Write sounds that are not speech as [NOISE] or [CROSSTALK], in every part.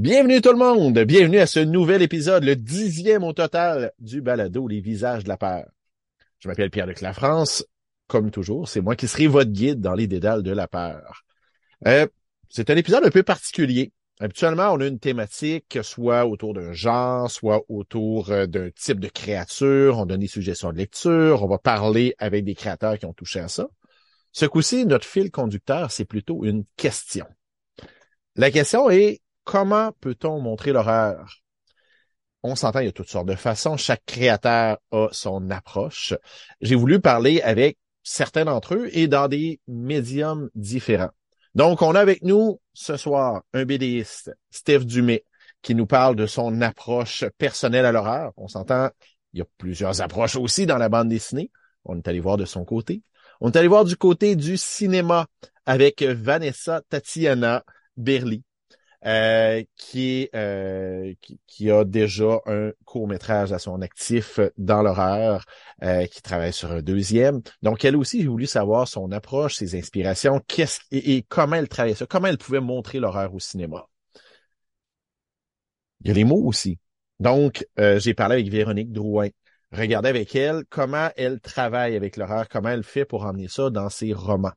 Bienvenue tout le monde, bienvenue à ce nouvel épisode, le dixième au total du balado Les visages de la peur. Je m'appelle Pierre-Luc Lafrance, comme toujours, c'est moi qui serai votre guide dans les dédales de la peur. Euh, c'est un épisode un peu particulier. Habituellement, on a une thématique, soit autour d'un genre, soit autour euh, d'un type de créature. On donne des suggestions de lecture. On va parler avec des créateurs qui ont touché à ça. Ce coup-ci, notre fil conducteur, c'est plutôt une question. La question est, comment peut-on montrer l'horreur? On s'entend, il y a toutes sortes de façons. Chaque créateur a son approche. J'ai voulu parler avec certains d'entre eux et dans des médiums différents. Donc, on a avec nous ce soir un BDiste, Steve Dumais, qui nous parle de son approche personnelle à l'horreur. On s'entend, il y a plusieurs approches aussi dans la bande dessinée. On est allé voir de son côté. On est allé voir du côté du cinéma avec Vanessa Tatiana Berli, euh, euh, qui, a déjà un court métrage à son actif dans l'horreur, euh, qui travaille sur un deuxième. Donc, elle aussi, j'ai voulu savoir son approche, ses inspirations, qu'est-ce et, comment elle travaillait ça, comment elle pouvait montrer l'horreur au cinéma. Il y a les mots aussi. Donc, j'ai parlé avec Véronique Drouin. Regardez avec elle comment elle travaille avec l'horreur, comment elle fait pour emmener ça dans ses romans.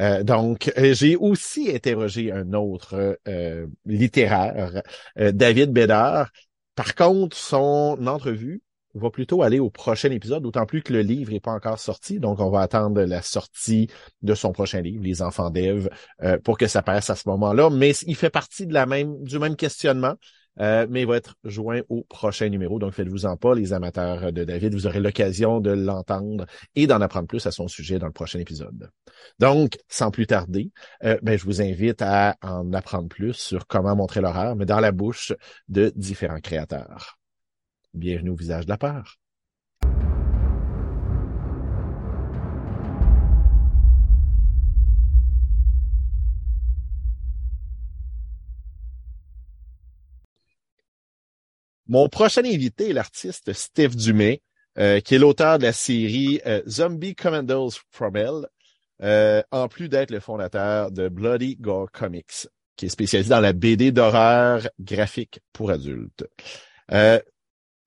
Euh, donc, euh, j'ai aussi interrogé un autre euh, littéraire, David Bédard. Par contre, son entrevue va plutôt aller au prochain épisode, d'autant plus que le livre n'est pas encore sorti. Donc, on va attendre la sortie de son prochain livre, Les Enfants d'Ève, pour que ça paraisse à ce moment-là. Mais il fait partie de la même, du même questionnement. Euh, mais il va être joint au prochain numéro. Donc, faites-vous-en pas, les amateurs de David. Vous aurez l'occasion de l'entendre et d'en apprendre plus à son sujet dans le prochain épisode. Donc, sans plus tarder, euh, ben, je vous invite à en apprendre plus sur comment montrer l'horreur, mais dans la bouche de différents créateurs. Bienvenue au visage de la peur. Mon prochain invité est l'artiste Steve Dumais, euh, qui est l'auteur de la série euh, Zombie Commandos from Hell, euh, en plus d'être le fondateur de Bloody Gore Comics, qui est spécialisé dans la BD d'horreur graphique pour adultes.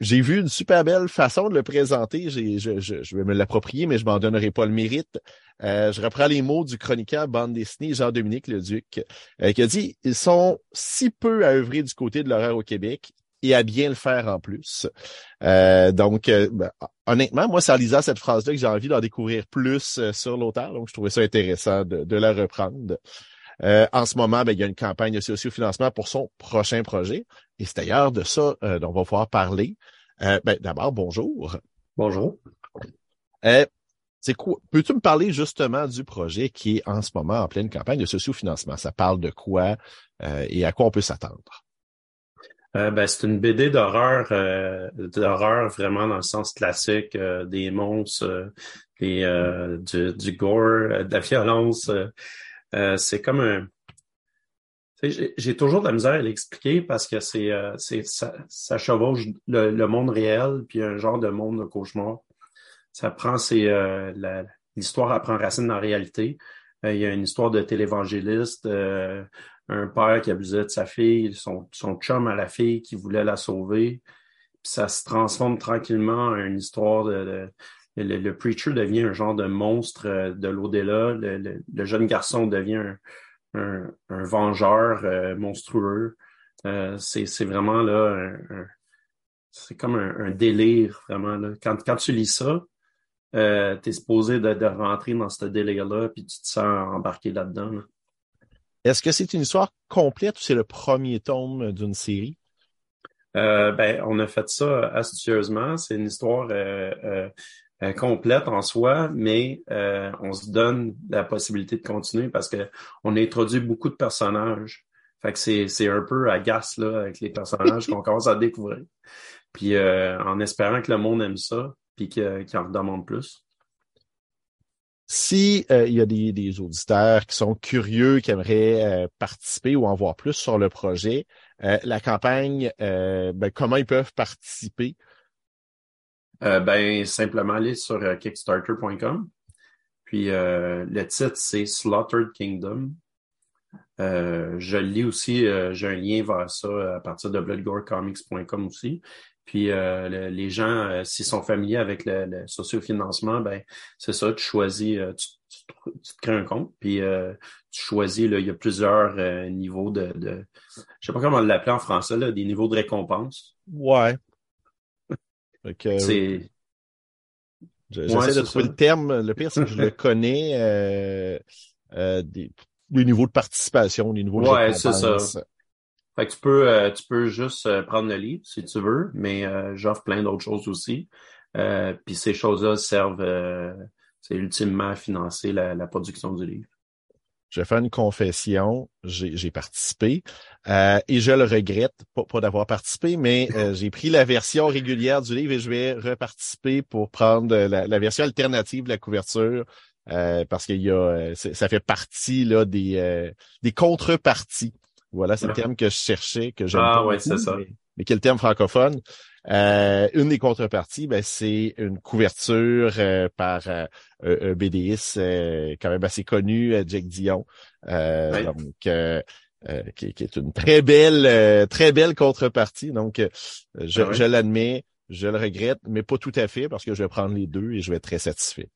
j'ai vu une super belle façon de le présenter. Je, vais me l'approprier, mais je m'en donnerai pas le mérite. je reprends les mots du chroniqueur bande dessinée Jean-Dominique Leduc, qui a dit « Ils sont si peu à œuvrer du côté de l'horreur au Québec et à bien le faire en plus. Euh, donc, euh, ben, honnêtement, moi, c'est en lisant cette phrase-là que j'ai envie d'en découvrir plus euh, sur l'auteur. Donc, je trouvais ça intéressant de, la reprendre. en ce moment, ben, il y a une campagne de socio-financement pour son prochain projet. Et c'est d'ailleurs de ça dont on va pouvoir parler. Ben, d'abord, bonjour. Bonjour. c'est quoi? Peux-tu me parler justement du projet qui est en ce moment en pleine campagne de socio-financement? Ça parle de quoi et à quoi on peut s'attendre? Euh, ben, c'est une BD d'horreur, euh, d'horreur vraiment dans le sens classique, euh, des monstres, et du, du, gore, de la violence. c'est comme un. J'ai toujours de la misère à l'expliquer parce que c'est, c'est ça, ça chevauche le, le, monde réel puis un genre de monde de cauchemar. Ça prend c'est l'histoire apprend racine dans la réalité. il y a une histoire de télévangéliste un père qui abusait de sa fille, son, son chum à la fille qui voulait la sauver. Puis ça se transforme tranquillement en une histoire de, le, preacher devient un genre de monstre euh, de l'au-delà. Le, jeune garçon devient un, un, vengeur euh, monstrueux. Euh, c'est vraiment là c'est comme un, délire vraiment là. Quand, quand tu lis ça, euh, tu es supposé de, de, rentrer dans ce délire-là, puis tu te sens embarqué là-dedans. là est-ce que c'est une histoire complète ou c'est le premier tome d'une série? Euh, ben, on a fait ça astucieusement. C'est une histoire euh, euh, complète en soi, mais on se donne la possibilité de continuer parce que on a introduit beaucoup de personnages. Fait que c'est, c'est un peu agace là, avec les personnages [LAUGHS] qu'on commence à découvrir. Puis en espérant que le monde aime ça, puis qu'il en demande plus. Si euh, il y a des, auditeurs qui sont curieux, qui aimeraient euh, participer ou en voir plus sur le projet, euh, la campagne, ben, comment ils peuvent participer? ben, simplement aller sur kickstarter.com. Puis le titre, c'est Slaughtered Kingdom. Je lis aussi, j'ai un lien vers ça à partir de bloodgorecomics.com aussi. Puis les gens, s'ils sont familiers avec le, le sociofinancement, ben c'est ça, tu choisis, tu, te crées un compte, puis tu choisis, là, il y a plusieurs niveaux de, de, je sais pas comment l'appeler en français, là, des niveaux de récompense. Ouais. [LAUGHS] c'est J'essaie de trouver le terme. Le pire, c'est que je le [LAUGHS] connais. Euh, euh, des, des, niveaux de participation, des niveaux de Ouais, c'est ça. Fait que tu peux, euh, tu peux juste euh, prendre le livre si tu veux, mais euh, j'offre plein d'autres choses aussi. Puis ces choses-là servent, c'est ultimement à financer la, la production du livre. Je vais faire une confession, j'ai participé et je le regrette, pas, pas d'avoir participé, mais [LAUGHS] j'ai pris la version régulière du livre et je vais reparticiper pour prendre la, la version alternative de la couverture euh, parce qu'il y a, ça fait partie là des des contreparties. Voilà, c'est le terme que je cherchais, que j'aime ah, ouais, c'est ça. mais quel terme francophone. Euh, une des contreparties, ben, c'est une couverture euh, par euh, un BDiste quand même assez connu, Jack Dion, donc qui, qui, est une très belle, très belle contrepartie. Donc, je, ah je l'admets, je le regrette, mais pas tout à fait parce que je vais prendre les deux et je vais être très satisfait.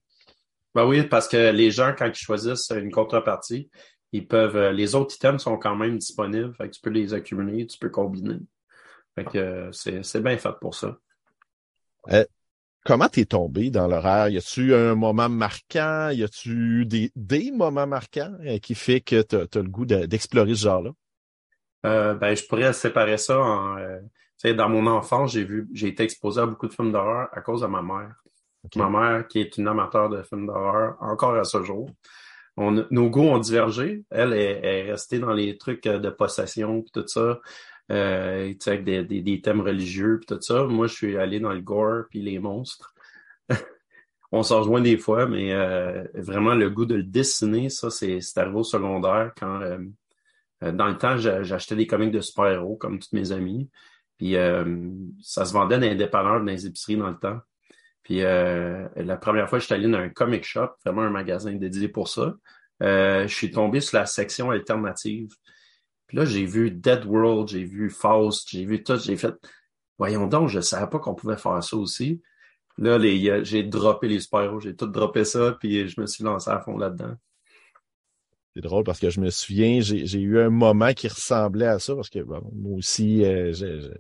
Ben oui, parce que les gens, quand ils choisissent une contrepartie, ils peuvent. Les autres items sont quand même disponibles. Fait que tu peux les accumuler, tu peux combiner. Fait que c'est bien fait pour ça. Euh, comment t'es tombé dans l'horaire? Y a-tu un moment marquant? Y a-tu des, des moments marquants euh, qui fait que tu as, le goût d'explorer ce genre-là? Euh, ben, je pourrais séparer ça en. Euh, dans mon enfance, j'ai vu, j'ai été exposé à beaucoup de films d'horreur à cause de ma mère. Ma mère, qui est une amateur de films d'horreur, encore à ce jour. Nos goûts ont divergé. Elle est, est, restée dans les trucs de possession et tout ça euh, avec des, des, thèmes religieux puis tout ça. Moi, je suis allé dans le gore puis les monstres. [LAUGHS] On s'en rejoint des fois, mais euh, vraiment le goût de le dessiner, ça, c'est arrivé au secondaire quand euh, euh, dans le temps, j'achetais des comics de super-héros comme tous mes amis. Puis ça se vendait dans les dépanneurs, dans les épiceries dans le temps. Puis la première fois, j'étais allé dans un comic shop, vraiment un magasin dédié pour ça. je suis tombé sur la section alternative. Puis là, j'ai vu Dead World, j'ai vu Faust, j'ai vu tout, j'ai fait, voyons donc, je savais pas qu'on pouvait faire ça aussi. Là, les, j'ai droppé les super j'ai tout droppé ça, puis je me suis lancé à fond là-dedans. C'est drôle parce que je me souviens, j'ai eu un moment qui ressemblait à ça, parce que moi aussi, euh, je,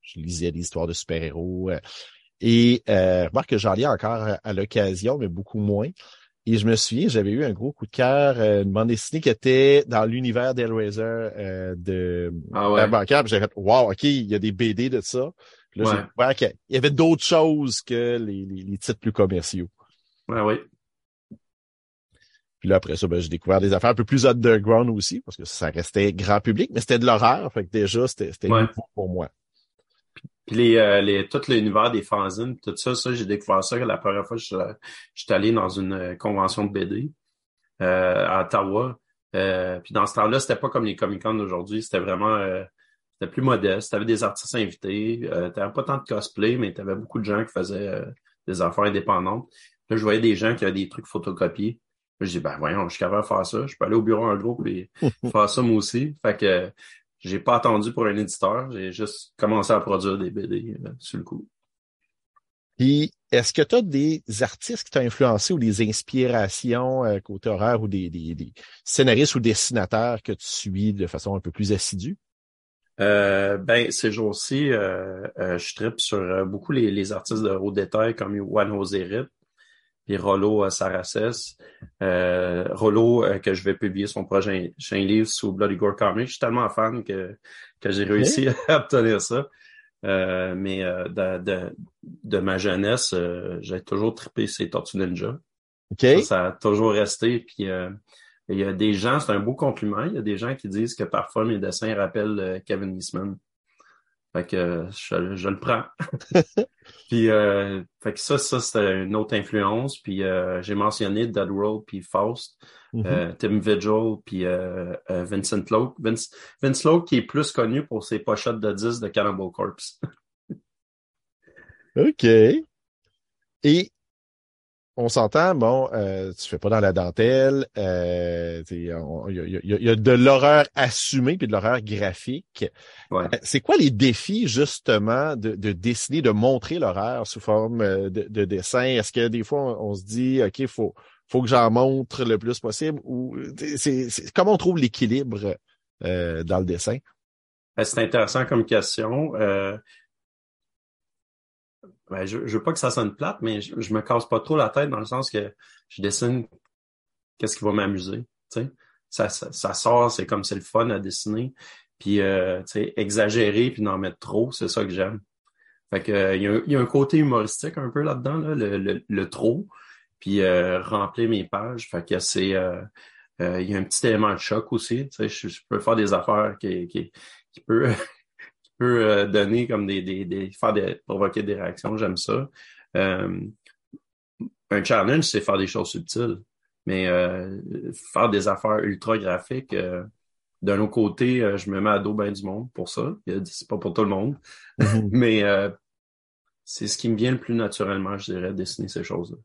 je, lisais des histoires de super-héros. Euh, et euh, remarque que j'en lis encore à l'occasion, mais beaucoup moins. Et je me souviens, j'avais eu un gros coup de cœur, euh, une bande dessinée qui était dans l'univers d'Hellraiser euh, de ah ouais. J'avais fait Wow, OK, il y a des BD de ça. Puis là, j'ai découvert qu'il y avait d'autres choses que les, les, titres plus commerciaux. Ouais, oui. Puis là, après ça, ben, j'ai découvert des affaires un peu plus underground aussi, parce que ça restait grand public, mais c'était de l'horreur. Fait que déjà, c'était c'était pour moi. Puis les, euh, les, tout l'univers des fanzines, tout ça, ça, j'ai découvert ça la première fois que je, suis allé dans une euh, convention de BD euh, à Ottawa. Euh, puis dans ce temps-là, c'était pas comme les Comic-Con d'aujourd'hui, c'était vraiment c'était plus modeste. T'avais des artistes invités, euh, t'avais pas tant de cosplay, mais t'avais beaucoup de gens qui faisaient des affaires indépendantes. Là, je voyais des gens qui avaient des trucs photocopiés. je dis ben voyons, je suis capable de faire ça. Je peux aller au bureau en groupe et [LAUGHS] faire ça moi aussi. Fait que j'ai pas attendu pour un éditeur, j'ai juste commencé à produire des BD euh, sur le coup. Puis, est-ce que tu as des artistes qui t'ont influencé ou des inspirations euh, côté horaire ou des, des, scénaristes ou dessinateurs que tu suis de façon un peu plus assidue? Euh, ben, ces jours-ci, je tripe sur beaucoup les, artistes de haut détail comme Juan Rip puis Rollo Saracès. Euh, Rollo, euh, que je vais publier son prochain, livre sous Bloody Gore Comics. Je suis tellement fan que, que j'ai réussi [LAUGHS] à obtenir ça. Euh, mais euh, de, de, de, ma jeunesse, j'ai toujours trippé ces Tortues Ninja. Ça, ça, a toujours resté. Puis il y a des gens, c'est un beau compliment, il y a des gens qui disent que parfois mes dessins rappellent Kevin Eastman. Fait que je, je le prends. [LAUGHS] puis euh, fait que ça, ça c'était une autre influence. Puis euh, j'ai mentionné Dead World puis Faust, mm-hmm. euh, Tim Vigil puis euh, euh, Vincent Lowe. Vince, Vince Lowe qui est plus connu pour ses pochettes de 10 de Cannibal Corpse. [LAUGHS] OK. Et on s'entend, bon, euh, tu fais pas dans la dentelle, euh, il y, a, de l'horreur assumée puis de l'horreur graphique. Ouais. Euh, c'est quoi les défis justement de, de dessiner, de montrer l'horreur sous forme euh, de, dessin? Est-ce que des fois on, se dit, OK, faut faut que j'en montre le plus possible ou c'est, comment on trouve l'équilibre euh, dans le dessin? Ben, c'est intéressant comme question. Euh, ben, je, je veux pas que ça sonne plate, mais je, me casse pas trop la tête dans le sens que je dessine qu'est-ce qui va m'amuser. Ça, ça, ça sort, c'est comme c'est le fun à dessiner. Puis euh, exagérer puis d'en mettre trop, c'est ça que j'aime. Fait que il y, a, y, a un côté humoristique un peu là-dedans, là, le, le, le, trop. Puis euh, remplir mes pages. Fait que c'est euh, euh, il y a un petit élément de choc aussi. Je, je peux faire des affaires qui, qui, qui peut peut euh, donner comme des, des, des faire des, provoquer des réactions. J'aime ça. Euh, un challenge, c'est faire des choses subtiles. Mais euh, faire des affaires ultra graphiques, d'un autre côté, je me mets à dos bien du monde pour ça. C'est pas pour tout le monde. Mm-hmm. [LAUGHS] Mais c'est ce qui me vient le plus naturellement, je dirais, dessiner ces choses-là.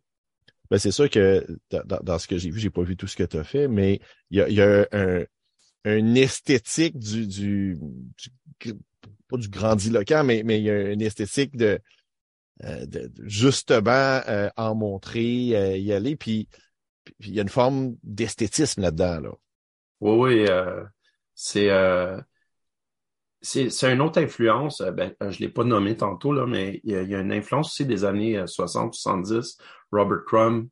Ben c'est sûr que dans, ce que j'ai vu, j'ai pas vu tout ce que tu as fait, mais il y a, y a un, un esthétique du, du, du, pas du grandiloquent, mais, mais il y a une esthétique de, euh, justement euh, en montrer, euh, y aller, puis, il y a une forme d'esthétisme là-dedans. Là. Oui, oui, c'est c'est une autre influence. Ben, je l'ai pas nommé tantôt là, mais il y, a, une influence aussi des années 60-70. Robert Crumb,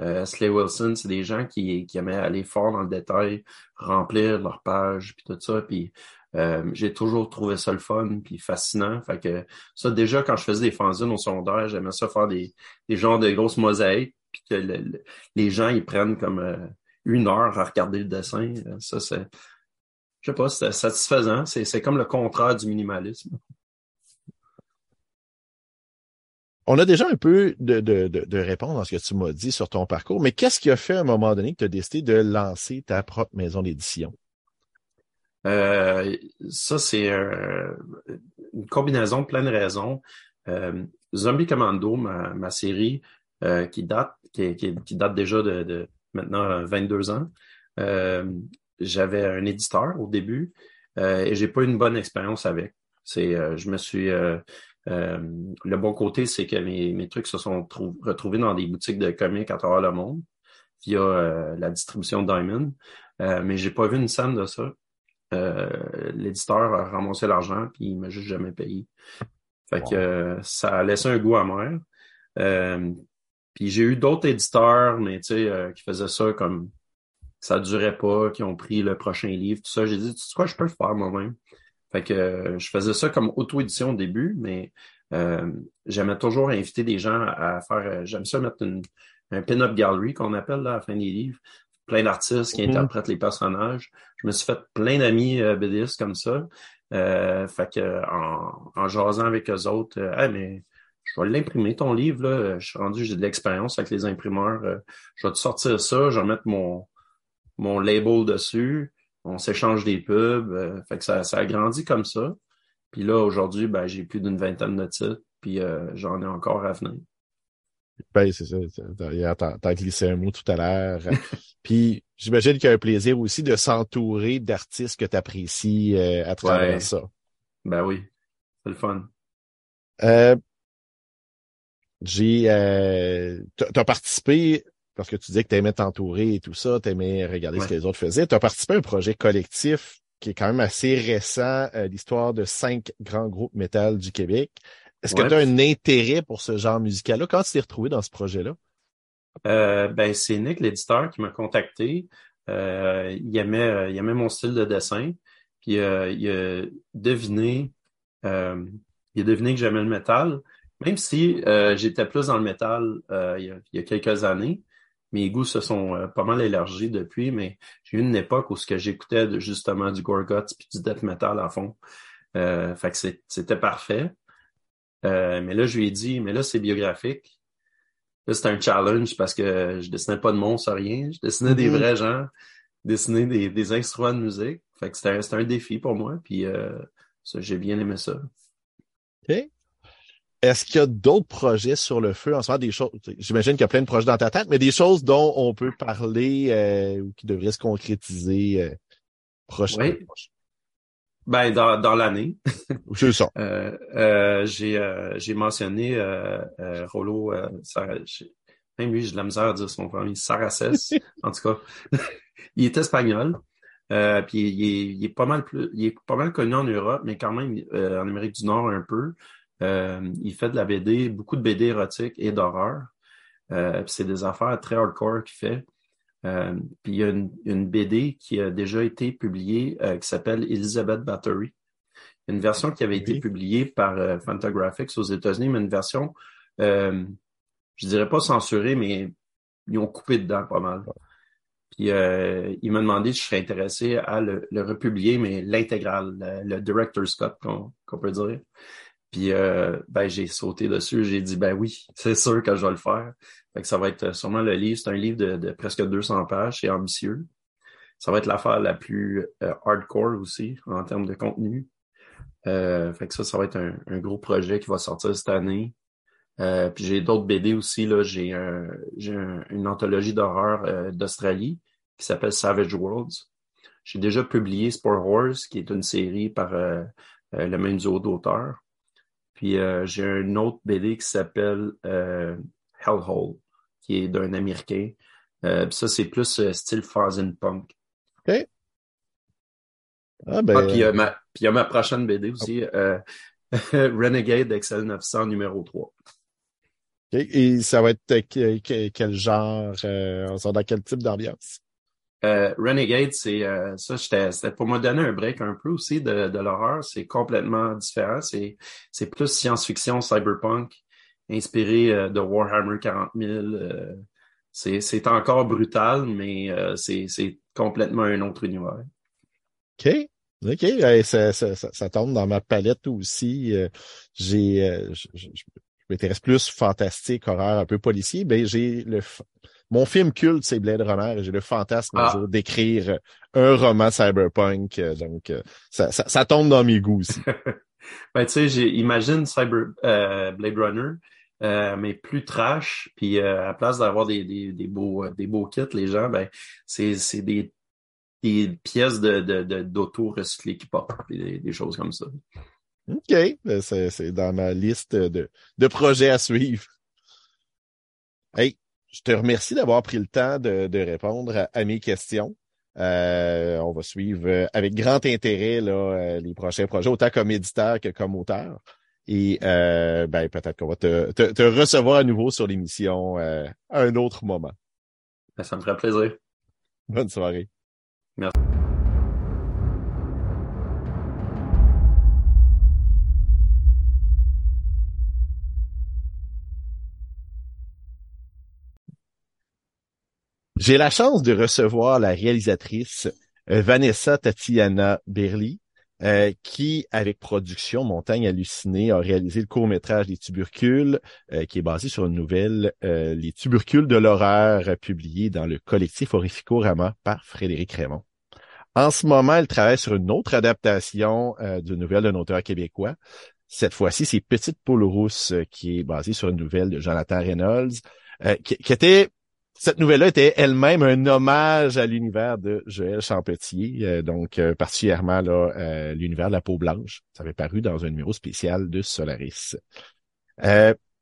euh, Slay Wilson, c'est des gens qui, qui aimaient aller fort dans le détail, remplir leur page, puis tout ça. Puis euh, j'ai toujours trouvé ça le fun puis fascinant. Fait que ça, déjà, quand je faisais des fanzines au sondage, j'aimais ça faire des, des genres de grosses mosaïques, puis que les gens, ils prennent comme euh, une heure à regarder le dessin. Ça, c'est, je sais pas, c'est satisfaisant. C'est, c'est comme le contraire du minimalisme. On a déjà un peu de, de, de, de réponse à ce que tu m'as dit sur ton parcours, mais qu'est-ce qui a fait à un moment donné que tu as décidé de lancer ta propre maison d'édition? Euh, ça, c'est une combinaison de plein de raisons. Euh, Zombie Commando, ma, ma série, euh, qui date, qui, qui, date déjà de, de, maintenant 22 ans. J'avais un éditeur au début et j'ai pas eu une bonne expérience avec. C'est, je me suis le bon côté, c'est que mes, mes trucs se sont retrouvés dans des boutiques de comics à travers le monde via la distribution Diamond. mais j'ai pas vu une scène de ça. Euh, l'éditeur a ramassé l'argent puis il m'a juste jamais payé. Fait que euh, ça a laissé un goût amer. Euh, puis j'ai eu d'autres éditeurs, mais tu sais, qui faisaient ça comme ça durait pas, qui ont pris le prochain livre, tout ça. J'ai dit, tu sais quoi, je peux le faire moi-même. Fait que je faisais ça comme auto-édition au début, mais j'aimais toujours inviter des gens à faire. J'aime ça mettre une, un pin-up gallery qu'on appelle là, à la fin des livres plein d'artistes qui mhm. interprètent les personnages. Je me suis fait plein d'amis euh, BDistes comme ça. Euh, fait que en, en jasant avec eux autres, euh, mais je vais l'imprimer ton livre là. Je suis rendu, j'ai de l'expérience avec les imprimeurs. Euh, je vais te sortir ça, je vais mettre mon mon label dessus. On s'échange des pubs. fait que ça, ça a grandi comme ça. Puis là aujourd'hui, ben j'ai plus d'une vingtaine de titres. Puis j'en ai encore à venir. Ben, c'est ça. T'as, t'as glissé un mot tout à l'heure. Puis j'imagine qu'il y a un plaisir aussi de s'entourer d'artistes que tu apprécies euh, à travers ça. Ben oui, c'est le fun. Euh, j'ai euh, t'as participé parce que tu disais que tu aimais t'entourer et tout ça, tu aimais regarder ce que les autres faisaient. Tu as participé à un projet collectif qui est quand même assez récent, euh, l'histoire de cinq grands groupes métal du Québec. Est-ce que tu as un intérêt pour ce genre musical-là? Quand tu t'es retrouvé dans ce projet-là? Euh, ben, c'est Nick, l'éditeur, qui m'a contacté. Euh, il, aimait, euh, il aimait mon style de dessin. Puis euh, il a deviné, il a deviné que j'aimais le métal. Même si j'étais plus dans le métal il y, a, il, y a, quelques années, mes goûts se sont pas mal élargis depuis, mais j'ai eu une époque où ce que j'écoutais justement du Gorguts puis du death metal à fond. fait que c'était parfait. Mais là, je lui ai dit, mais là, c'est biographique. Là, c'était un challenge parce que je dessinais pas de monstres, rien. Je dessinais des mm-hmm. vrais gens, dessinais des, des instruments de musique. Fait que c'était un, défi pour moi. Puis euh, j'ai bien aimé ça. OK. est-ce qu'il y a d'autres projets sur le feu? En ce moment, des choses, j'imagine qu'il y a plein de projets dans ta tête, mais des choses dont on peut parler euh, ou qui devraient se concrétiser euh, prochainement? Oui. Ben, dans, dans l'année. [LAUGHS] C'est ça. Euh, euh, j'ai, euh, j'ai mentionné Rollo, même lui, j'ai de la misère à dire son premier, Saraces, [LAUGHS] en tout cas. [LAUGHS] il est espagnol. puis il est, il est, pas mal plus, il est pas mal connu en Europe, mais quand même en Amérique du Nord un peu. il fait de la BD, beaucoup de BD érotiques et d'horreur. c'est des affaires très hardcore qu'il fait. Euh, puis il y a une, BD qui a déjà été publiée euh, qui s'appelle Elizabeth Battery. Une version qui avait été publiée par euh, Fantagraphics aux États-Unis, mais une version, je dirais pas censurée, mais ils ont coupé dedans pas mal. Puis il m'a demandé si je serais intéressé à le, republier, mais l'intégrale, le, director's cut qu'on peut dire. Puis ben j'ai sauté dessus, j'ai dit ben oui, [LAUGHS] c'est sûr que je vais le faire ça va être sûrement le livre. C'est un livre de, presque 200 pages. C'est ambitieux. Ça va être l'affaire la plus euh, hardcore aussi en termes de contenu. Euh, fait que ça, ça va être un, gros projet qui va sortir cette année. Euh, puis j'ai d'autres BD aussi. Là, j'ai une anthologie d'horreur d'Australie qui s'appelle Savage Worlds. J'ai déjà publié Sport Horse, qui est une série par le même duo d'auteurs. Puis j'ai un autre BD qui s'appelle Hellhole qui est d'un Américain. Euh, ça, c'est plus euh, style Frozen Punk. OK. Ah, ben... Ah, puis il y, a ma prochaine BD aussi, euh, [LAUGHS] Renegade Excel 900 numéro 3. Et ça va être quel genre, on sort dans quel type d'ambiance? Renegade, c'est ça, c'était pour me donner un break un peu aussi de, l'horreur. C'est complètement différent. C'est plus science-fiction, cyberpunk inspiré euh, de Warhammer 40 000. Euh, c'est encore brutal, mais euh, c'est complètement un autre univers. OK. OK. Ça, ça, ça, tombe dans ma palette aussi. j'ai je, m'intéresse plus fantastique, horreur, un peu policier. Ben, j'ai le mon film culte, c'est Blade Runner, et j'ai le fantasme ah. d'écrire un roman cyberpunk. Donc, ça, ça, ça, tombe dans mes goûts aussi. [LAUGHS] ben, tu sais, imagine Cyber Blade Runner, euh, mais plus trash. Puis euh, à place d'avoir des, des, des, beaux, euh, des beaux kits, les gens, ben, c'est, des, des pièces de, de, d'auto recyclées qui portent, des, des choses comme ça. OK. Ben, c'est, c'est dans ma liste de, de projets à suivre. Hey, je te remercie d'avoir pris le temps de, de répondre à, mes questions. Euh, on va suivre avec grand intérêt là, les prochains projets, autant comme éditeur que comme auteur. Et euh, ben, peut-être qu'on va te, te, recevoir à nouveau sur l'émission euh, à un autre moment. Ben, ça me ferait plaisir. Bonne soirée. J'ai la chance de recevoir la réalisatrice euh, Vanessa Tatiana Berli, euh, qui, avec production Montagne hallucinée, a réalisé le court-métrage Les tubercules, euh, qui est basé sur une nouvelle Les tubercules de l'horreur, publiée dans le collectif Horrificorama par Frédéric Raymond. En ce moment, elle travaille sur une autre adaptation d'une nouvelle d'un auteur québécois. Cette fois-ci, c'est Petite poule rousse, qui est basée sur une nouvelle de Jonathan Reynolds, qui était cette nouvelle-là était elle-même un hommage à l'univers de Joël Champetier, euh, donc euh, particulièrement là euh, l'univers de la peau blanche. Ça avait paru dans un numéro spécial de Solaris.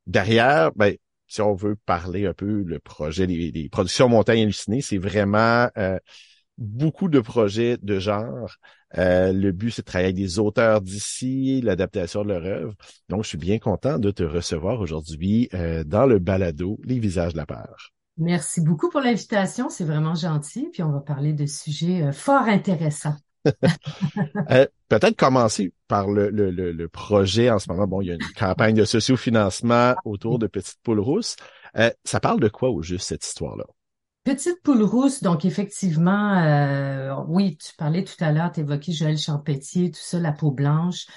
derrière, ben, si on veut parler un peu le projet des, productions Montagne hallucinées, c'est vraiment beaucoup de projets de genre. le but, c'est de travailler avec des auteurs d'ici, l'adaptation de leur œuvre. Donc, je suis bien content de te recevoir aujourd'hui dans le balado Les visages de la peur. Merci beaucoup pour l'invitation. C'est vraiment gentil. Puis on va parler de sujets euh, fort intéressants. [LAUGHS] Euh, peut-être commencer par le, le, le, projet en ce moment. Bon, il y a une campagne de sociofinancement autour de Petite Poule Rousse. Euh, ça parle de quoi au juste cette histoire-là? Petite Poule Rousse, donc effectivement, oui, tu parlais tout à l'heure, tu évoquais Joël Champetier, tout ça, La peau blanche,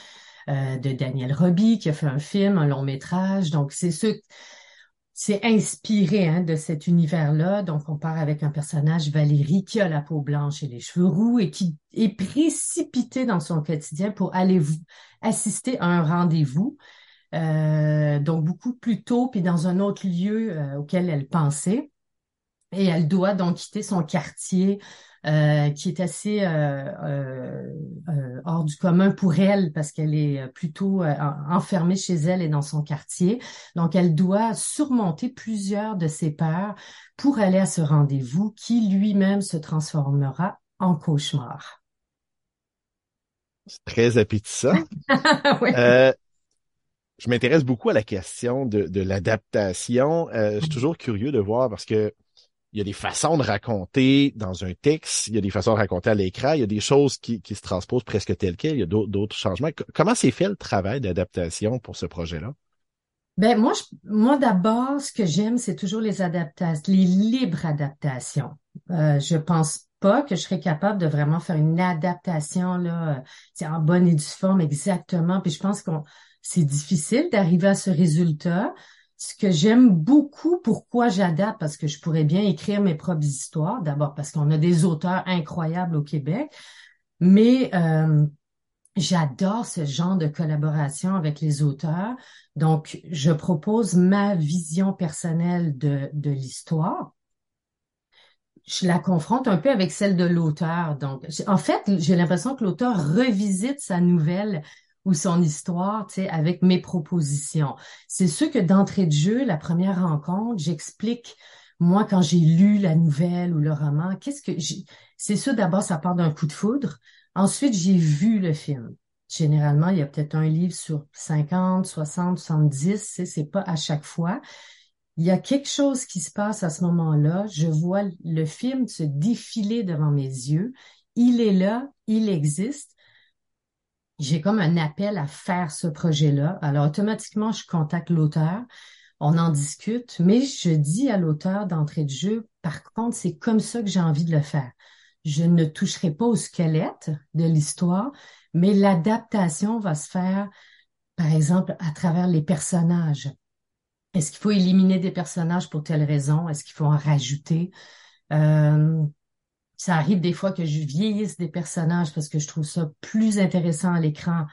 de Daniel Roby, qui a fait un film, un long métrage. Donc, c'est ce c'est inspiré hein, de cet univers-là. Donc, on part avec un personnage, Valérie, qui a la peau blanche et les cheveux roux et qui est précipité dans son quotidien pour aller vous assister à un rendez-vous. Euh, donc beaucoup plus tôt, puis dans un autre lieu auquel elle pensait. Et elle doit donc quitter son quartier euh, qui est assez euh, euh, hors du commun pour elle parce qu'elle est plutôt enfermée chez elle et dans son quartier. Donc, elle doit surmonter plusieurs de ses peurs pour aller à ce rendez-vous qui lui-même se transformera en cauchemar. C'est très appétissant. [LAUGHS] oui. je m'intéresse beaucoup à la question de, de l'adaptation. je suis toujours curieux de voir parce que il y a des façons de raconter dans un texte, il y a des façons de raconter à l'écran, il y a des choses qui, se transposent presque telles quelles, il y a d'autres changements. Comment s'est fait le travail d'adaptation pour ce projet-là? Ben moi, moi d'abord, ce que j'aime, c'est toujours les adaptations, les libres adaptations. Euh, je pense pas que je serais capable de vraiment faire une adaptation là, c'est en bonne et due forme exactement. Puis je pense qu'on c'est difficile d'arriver à ce résultat ce que j'aime beaucoup, pourquoi j'adapte, parce que je pourrais bien écrire mes propres histoires, d'abord parce qu'on a des auteurs incroyables au Québec, mais euh, j'adore ce genre de collaboration avec les auteurs. Donc, je propose ma vision personnelle de, de l'histoire. Je la confronte un peu avec celle de l'auteur. Donc, en fait, j'ai l'impression que l'auteur revisite sa nouvelle ou son histoire, tu sais, avec mes propositions. C'est sûr que d'entrée de jeu, la première rencontre, j'explique, moi, quand j'ai lu la nouvelle ou le roman, qu'est-ce que j'ai... C'est sûr, d'abord, ça part d'un coup de foudre. Ensuite, j'ai vu le film. Généralement, il y a peut-être un livre sur 50, 60, 70, c'est pas à chaque fois. Il y a quelque chose qui se passe à ce moment-là. Je vois le film se défiler devant mes yeux. Il est là, il existe j'ai comme un appel à faire ce projet-là. Alors, automatiquement, je contacte l'auteur, on en discute, mais je dis à l'auteur d'entrée de jeu, par contre, c'est comme ça que j'ai envie de le faire. Je ne toucherai pas au squelette de l'histoire, mais l'adaptation va se faire, par exemple, à travers les personnages. Est-ce qu'il faut éliminer des personnages pour telle raison? Est-ce qu'il faut en rajouter? Euh, ça arrive des fois que je vieillisse des personnages parce que je trouve ça plus intéressant à l'écran.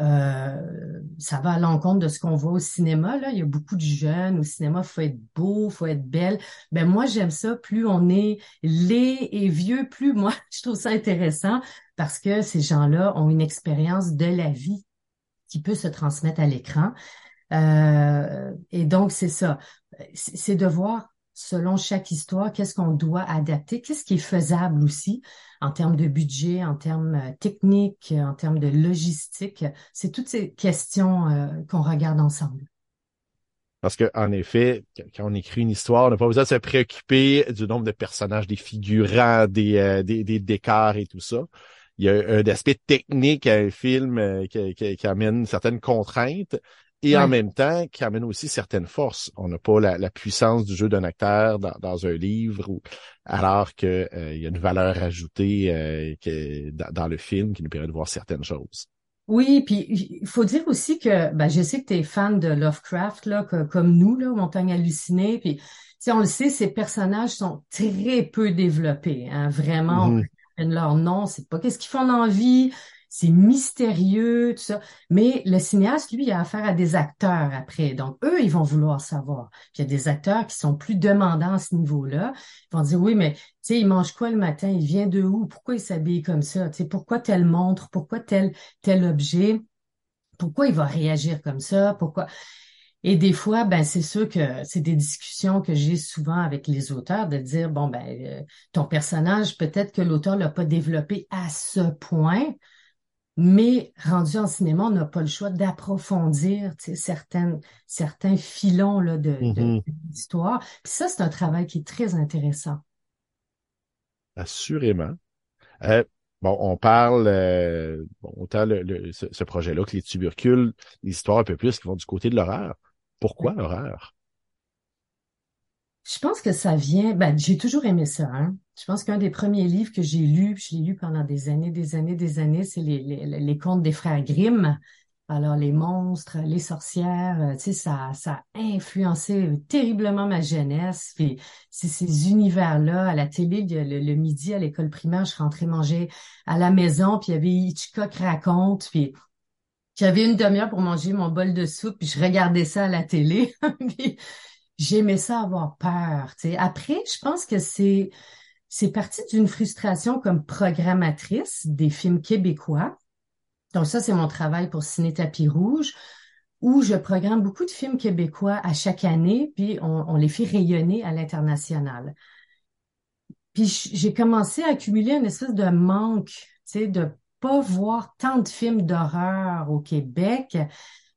Euh, ça va à l'encontre de ce qu'on voit au cinéma. Là. Il y a beaucoup de jeunes au cinéma, il faut être beau, faut être belle. Ben moi, j'aime ça. Plus on est laid et vieux, plus [LAUGHS] moi, je trouve ça intéressant parce que ces gens-là ont une expérience de la vie qui peut se transmettre à l'écran. Euh, et donc, c'est ça. C'est de voir selon chaque histoire, qu'est-ce qu'on doit adapter, qu'est-ce qui est faisable aussi en termes de budget, en termes euh, techniques, en termes de logistique. C'est toutes ces questions euh, qu'on regarde ensemble. Parce que, en effet, quand on écrit une histoire, on n'a pas besoin de se préoccuper du nombre de personnages, des figurants, des, euh, décors et tout ça. Il y a un aspect technique à un film qui, amène certaines contraintes, et en même temps qui amène aussi certaines forces. On n'a pas la, puissance du jeu d'un acteur dans, un livre, ou, alors qu'il euh, y a une valeur ajoutée euh, dans, le film qui nous permet de voir certaines choses. Oui, puis il faut dire aussi que ben, je sais que tu es fan de Lovecraft, là, comme nous, là, Montagne hallucinée, puis on le sait, ces personnages sont très peu développés, hein, vraiment. Mm leur nom, c'est pas qu'est-ce qu'ils font dans la vie, c'est mystérieux, tout ça. Mais le cinéaste, lui, a affaire à des acteurs après. Donc, eux, ils vont vouloir savoir. Puis il y a des acteurs qui sont plus demandants à ce niveau-là. Ils vont dire, oui, mais tu sais, il mange quoi le matin? Il vient de où? Pourquoi il s'habille comme ça? Tu sais, pourquoi telle montre? Pourquoi tel, tel objet? Pourquoi il va réagir comme ça? Pourquoi? Et des fois, ben c'est sûr que c'est des discussions que j'ai souvent avec les auteurs de dire bon ben euh, ton personnage peut-être que l'auteur l'a pas développé à ce point, mais rendu en cinéma, on n'a pas le choix d'approfondir certaines, certains filons là, de, mm-hmm. l'histoire. Puis ça, c'est un travail qui est très intéressant. Assurément. Euh, bon, on parle euh, bon, autant le, ce, projet-là que les tubercules, l'histoire un peu plus qui vont du côté de l'horreur. Pourquoi l'horreur? Je pense que ça vient, ben, j'ai toujours aimé ça. Hein? Je pense qu'un des premiers livres que j'ai lu, je l'ai lu pendant des années, des années, des années, c'est les, les, contes des frères Grimm. Alors les monstres, les sorcières, euh, tu sais, ça, ça a influencé terriblement ma jeunesse. Puis c'est ces univers-là à la télé, le, midi à l'école primaire, je rentrais manger à la maison, puis il y avait Hitchcock raconte, puis j'avais une demi-heure pour manger mon bol de soupe, puis je regardais ça à la télé. [LAUGHS] j'aimais ça avoir peur. Après, je pense que c'est c'est parti d'une frustration comme programmatrice des films québécois. Donc ça, c'est mon travail pour Ciné Tapis Rouge, où je programme beaucoup de films québécois à chaque année, puis on, on les fait rayonner à l'international. Puis j'ai commencé à accumuler une espèce de manque, tu sais, de pas voir tant de films d'horreur au Québec,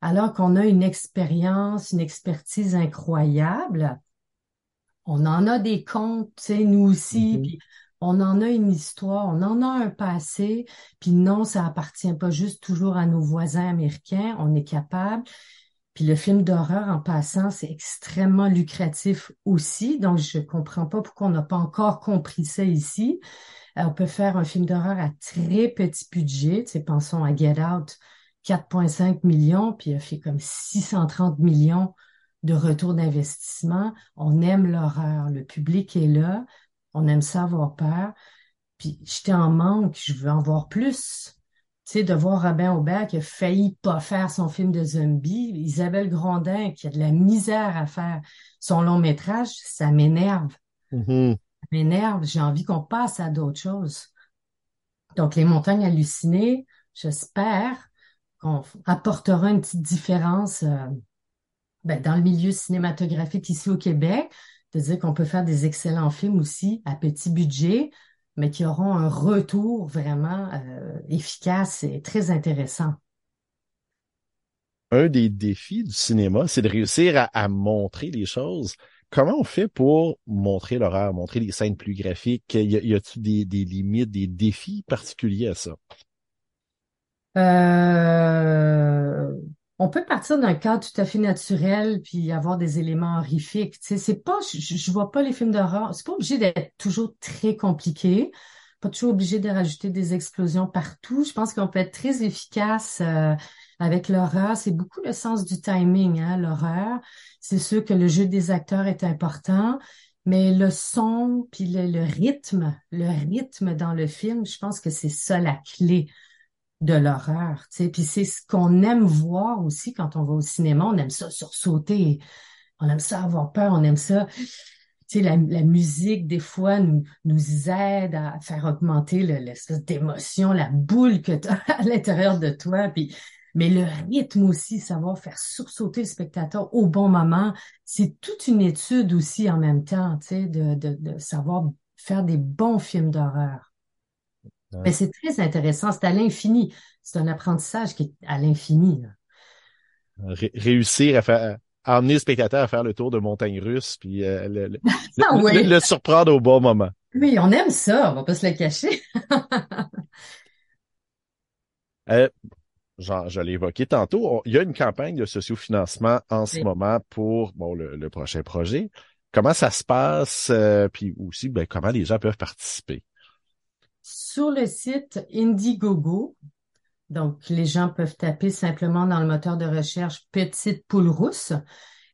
alors qu'on a une expérience, une expertise incroyable. On en a des contes, tu sais, nous aussi, mm-hmm. puis on en a une histoire, on en a un passé, puis non, ça appartient pas juste toujours à nos voisins américains, on est capable. Puis le film d'horreur, en passant, c'est extrêmement lucratif aussi, donc je comprends pas pourquoi on n'a pas encore compris ça ici. Euh, on peut faire un film d'horreur à très petit budget, tu sais, pensons à Get Out, 4,5 millions, puis il a fait comme 630 millions de retour d'investissement. On aime l'horreur, le public est là, on aime ça avoir peur. Puis j'étais en manque, je veux en voir plus. Tu sais, de voir Robin Aubert qui a failli pas faire son film de zombie, Isabelle Grondin qui a de la misère à faire son long métrage, ça m'énerve. Mm-hmm. Ça m'énerve, j'ai envie qu'on passe à d'autres choses. Donc, les montagnes hallucinées, j'espère qu'on apportera une petite différence euh, ben, dans le milieu cinématographique ici au Québec, de dire qu'on peut faire des excellents films aussi à petit budget, mais qui auront un retour vraiment euh, efficace et très intéressant. Un des défis du cinéma, c'est de réussir à, montrer les choses. Comment on fait pour montrer l'horreur, montrer les scènes plus graphiques? Y, a-t-il des limites, des défis particuliers à ça? Euh, on peut partir d'un cadre tout à fait naturel puis avoir des éléments horrifiques. Tu sais, c'est pas, je, je vois pas les films d'horreur. C'est pas obligé d'être toujours très compliqué. Pas toujours obligé de rajouter des explosions partout. Je pense qu'on peut être très efficace euh, avec l'horreur. C'est beaucoup le sens du timing, hein, l'horreur. C'est sûr que le jeu des acteurs est important. Mais le son, puis le, le rythme, le rythme dans le film, je pense que c'est ça la clé de l'horreur, tu sais. Puis c'est ce qu'on aime voir aussi quand on va au cinéma. On aime ça sursauter, on aime ça avoir peur, on aime ça. La, musique, des fois, nous, nous aide à faire augmenter l'espèce d'émotion, la boule que tu [LAUGHS] à l'intérieur de toi. Mais le rythme aussi, savoir faire sursauter le spectateur au bon moment, c'est toute une étude aussi en même temps, tu de, de savoir faire des bons films d'horreur. Mais c'est très intéressant, c'est à l'infini. C'est un apprentissage qui est à l'infini. réussir à faire à emmener le spectateur à faire le tour de montagne russe, puis euh, [LAUGHS] ah le, surprendre au bon moment. Oui, on aime ça, on va pas se le cacher. [LAUGHS] euh, genre, je l'ai évoqué tantôt, il y a une campagne de sociofinancement en ce moment pour bon le, prochain projet. Comment ça se passe, euh, puis aussi ben, comment les gens peuvent participer? Sur le site Indiegogo. Donc, les gens peuvent taper simplement dans le moteur de recherche Petite poule rousse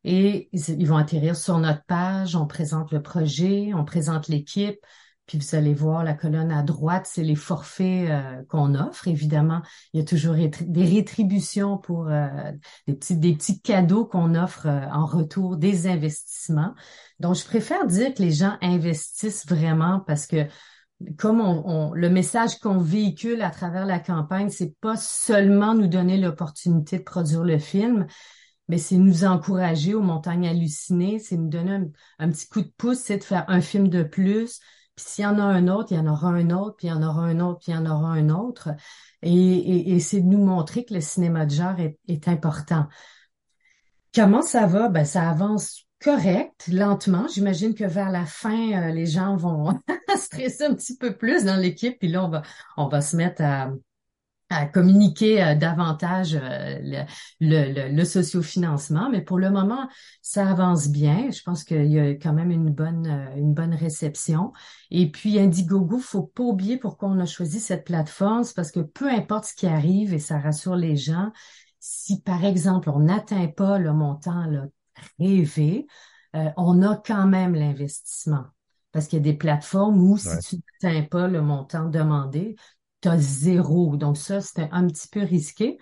et ils, vont atterrir sur notre page. On présente le projet, on présente l'équipe. Puis vous allez voir la colonne à droite, c'est les forfaits euh, qu'on offre. Évidemment, il y a toujours des rétributions pour euh, des petits cadeaux qu'on offre euh, en retour des investissements. Donc, je préfère dire que les gens investissent vraiment parce que comme on, le message qu'on véhicule à travers la campagne, c'est pas seulement nous donner l'opportunité de produire le film, mais c'est nous encourager aux montagnes hallucinées, c'est nous donner un, petit coup de pouce, c'est de faire un film de plus. Puis s'il y en a un autre, il y en aura un autre, puis il y en aura un autre, puis il y en aura un autre. Et, c'est de nous montrer que le cinéma de genre est, est important. Comment ça va? Ben, ça avance correct, lentement. J'imagine que vers la fin, euh, les gens vont [LAUGHS] stresser un petit peu plus dans l'équipe, puis là, on va, on va se mettre à, communiquer euh, davantage euh, le, le, le, sociofinancement. Mais pour le moment, ça avance bien. Je pense qu'il y a quand même une bonne, une bonne réception. Et puis, Indiegogo, faut pas oublier pourquoi on a choisi cette plateforme. C'est parce que peu importe ce qui arrive, et ça rassure les gens, si par exemple, on n'atteint pas le montant là, rêver, euh, on a quand même l'investissement. Parce qu'il y a des plateformes où si tu n'atteins pas le montant demandé, tu as zéro. Donc ça, c'est un petit peu risqué.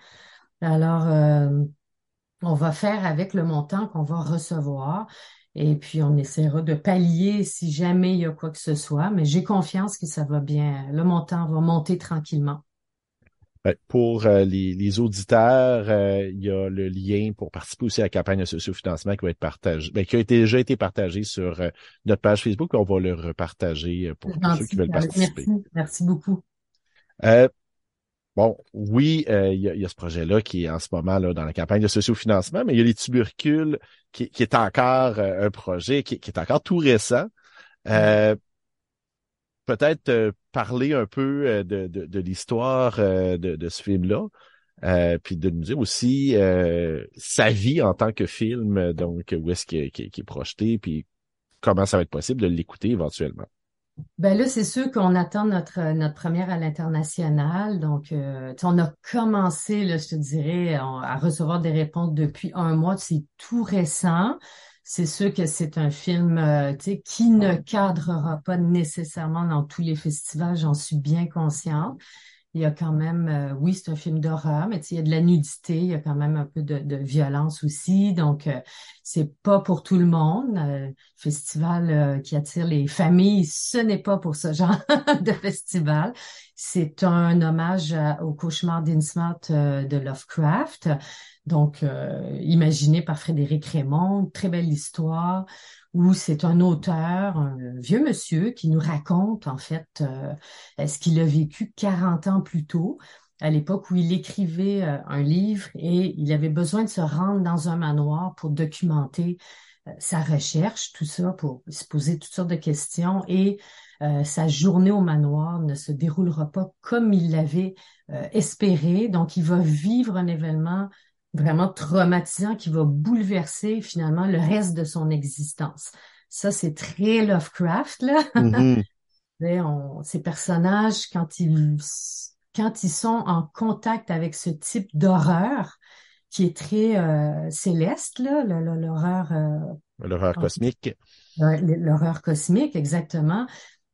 Alors, euh, on va faire avec le montant qu'on va recevoir. Et puis, on essaiera de pallier si jamais il y a quoi que ce soit. Mais j'ai confiance que ça va bien. Le montant va monter tranquillement. Ben, pour euh, les, auditeurs, euh, il y a le lien pour participer aussi à la campagne de sociofinancement qui va être partagé, ben, qui a été, déjà été partagé sur euh, notre page Facebook. On va le repartager pour ceux qui veulent participer. Merci, merci beaucoup. bon, oui, il y, a, ce projet-là qui est en ce moment là dans la campagne de sociofinancement, mais il y a les tubercules qui, qui est encore un projet qui, qui, est encore tout récent. Mm peut-être euh, parler un peu euh, de, de, l'histoire euh, de, ce film-là, puis de nous dire aussi sa vie en tant que film, donc où est-ce qu'il qui, est projeté, puis comment ça va être possible de l'écouter éventuellement. Ben là, c'est sûr qu'on attend notre notre première à l'international. Donc, on a commencé, je te dirais, à recevoir des réponses depuis un mois. C'est tout récent. C'est sûr que c'est un film euh, qui ne cadrera pas nécessairement dans tous les festivals, j'en suis bien consciente. Il y a quand même, euh, oui, c'est un film d'horreur, mais il y a de la nudité, il y a quand même un peu de, violence aussi, donc euh, c'est pas pour tout le monde. festival qui attire les familles, ce n'est pas pour ce [LAUGHS] genre de festival. C'est un hommage au cauchemar d'Innsmouth de Lovecraft. Donc, euh, imaginé par Frédéric Raymond, très belle histoire où c'est un auteur, un vieux monsieur, qui nous raconte en fait euh, ce qu'il a vécu 40 ans plus tôt, à l'époque où il écrivait euh, un livre et il avait besoin de se rendre dans un manoir pour documenter euh, sa recherche, tout ça, pour se poser toutes sortes de questions et sa journée au manoir ne se déroulera pas comme il l'avait espéré. Donc, il va vivre un événement vraiment traumatisant qui va bouleverser finalement le reste de son existence. Ça, c'est très Lovecraft, là. Mm-hmm. [LAUGHS] ces personnages, quand ils, quand ils sont en contact avec ce type d'horreur, qui est très euh, céleste, là, l'horreur... Euh, l'horreur cosmique. L'horreur cosmique, exactement.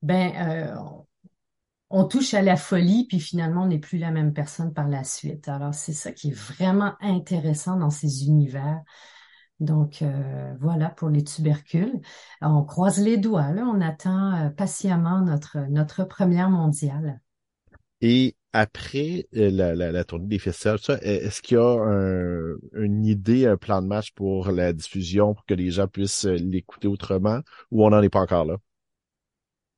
Ben, euh, on touche à la folie, puis finalement, on n'est plus la même personne par la suite. Alors, c'est ça qui est vraiment intéressant dans ces univers. Donc, euh, voilà pour les tubercules. On croise les doigts, là, on attend euh, patiemment notre, notre première mondiale. Et après euh, la, tournée des festivals, est-ce qu'il y a une idée, un plan de match pour la diffusion, pour que les gens puissent l'écouter autrement, ou on n'en est pas encore là?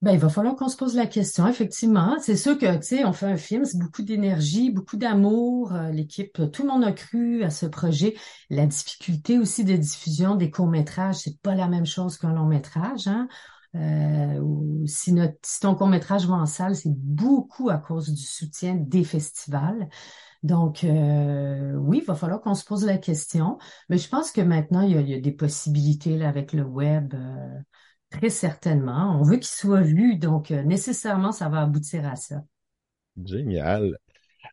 Ben, il va falloir qu'on se pose la question, effectivement. C'est sûr que, tu sais, on fait un film, c'est beaucoup d'énergie, beaucoup d'amour. Euh, l'équipe, tout le monde a cru à ce projet. La difficulté aussi de diffusion des courts-métrages, c'est pas la même chose qu'un long-métrage, hein. Euh, si, notre, si ton court-métrage va en salle, c'est beaucoup à cause du soutien des festivals. Donc, euh, oui, il va falloir qu'on se pose la question. Mais je pense que maintenant, il y a, des possibilités là, avec le web. Très certainement. On veut qu'il soit vu, donc euh, nécessairement, ça va aboutir à ça. Génial.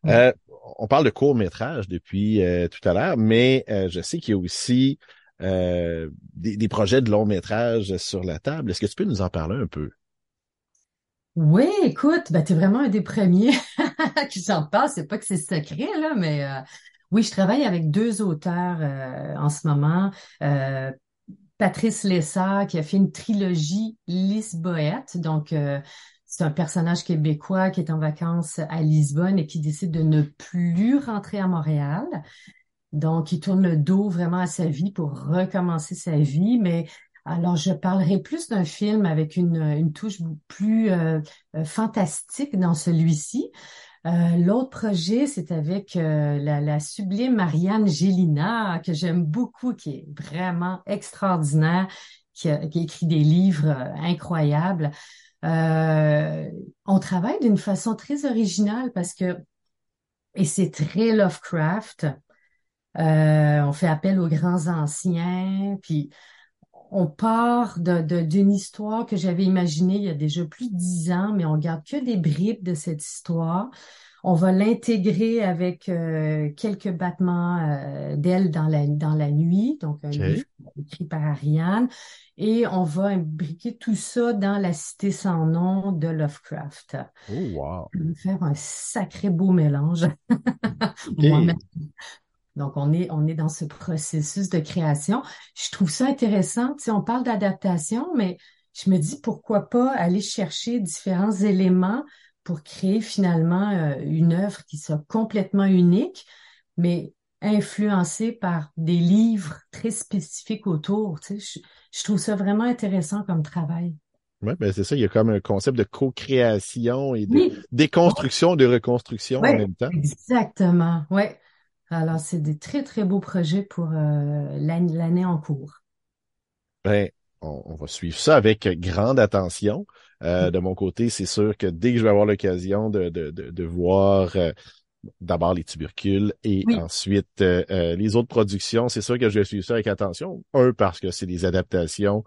Euh, on parle de court métrage depuis euh, tout à l'heure, mais je sais qu'il y a aussi des, projets de long métrage sur la table. Est-ce que tu peux nous en parler un peu? Oui, écoute, ben, tu es vraiment un des premiers [LAUGHS] qui s'en parle. C'est pas que c'est secret, là, mais oui, je travaille avec deux auteurs en ce moment. Patrice Lessard qui a fait une trilogie Lisboète. Donc, euh, c'est un personnage québécois qui est en vacances à Lisbonne et qui décide de ne plus rentrer à Montréal. Donc, il tourne le dos vraiment à sa vie pour recommencer sa vie. Mais alors, je parlerai plus d'un film avec une, une touche plus euh, euh, fantastique dans celui-ci. Euh, l'autre projet, c'est avec euh, la, sublime Marianne Gélina, que j'aime beaucoup, qui est vraiment extraordinaire, qui a, écrit des livres euh, incroyables. on travaille d'une façon très originale parce que, et c'est très Lovecraft, on fait appel aux grands anciens, puis on part d'une histoire que j'avais imaginée il y a déjà plus de dix ans, mais on garde que des bribes de cette histoire. On va l'intégrer avec euh, quelques battements euh, d'ailes dans la, dans la nuit, donc un livre écrit par Ariane, et on va imbriquer tout ça dans La Cité sans nom de Lovecraft. Oh, wow! On va faire un sacré beau mélange. [LAUGHS] Donc, on est, on est dans ce processus de création. Je trouve ça intéressant. Tu sais, on parle d'adaptation, mais je me dis pourquoi pas aller chercher différents éléments pour créer finalement euh, une œuvre qui soit complètement unique, mais influencée par des livres très spécifiques autour. Tu sais, je, trouve ça vraiment intéressant comme travail. Oui, ben c'est ça, il y a comme un concept de co-création et de déconstruction, de reconstruction en même temps. Exactement, oui. Alors, c'est des très, très beaux projets pour euh, l'année en cours. Ben, on, va suivre ça avec grande attention. Euh, de mon côté, c'est sûr que dès que je vais avoir l'occasion de, de, de, voir euh, d'abord les tubercules et ensuite euh, les autres productions, c'est sûr que je vais suivre ça avec attention. Un, parce que c'est des adaptations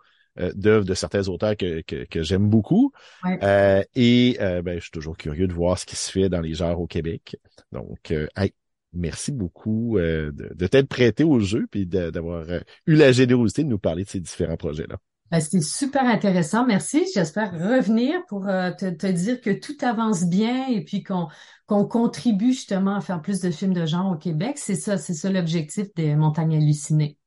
d'œuvres de certains auteurs que, que, j'aime beaucoup. et ben, je suis toujours curieux de voir ce qui se fait dans les genres au Québec. Donc, merci beaucoup de, de t'être prêté au jeu puis d'avoir eu la générosité de nous parler de ces différents projets-là. Ben, C'était super intéressant. Merci. J'espère revenir pour euh, te, te, dire que tout avance bien et puis qu'on qu'on contribue justement à faire plus de films de genre au Québec. C'est ça, c'est ça l'objectif des Montagnes hallucinées.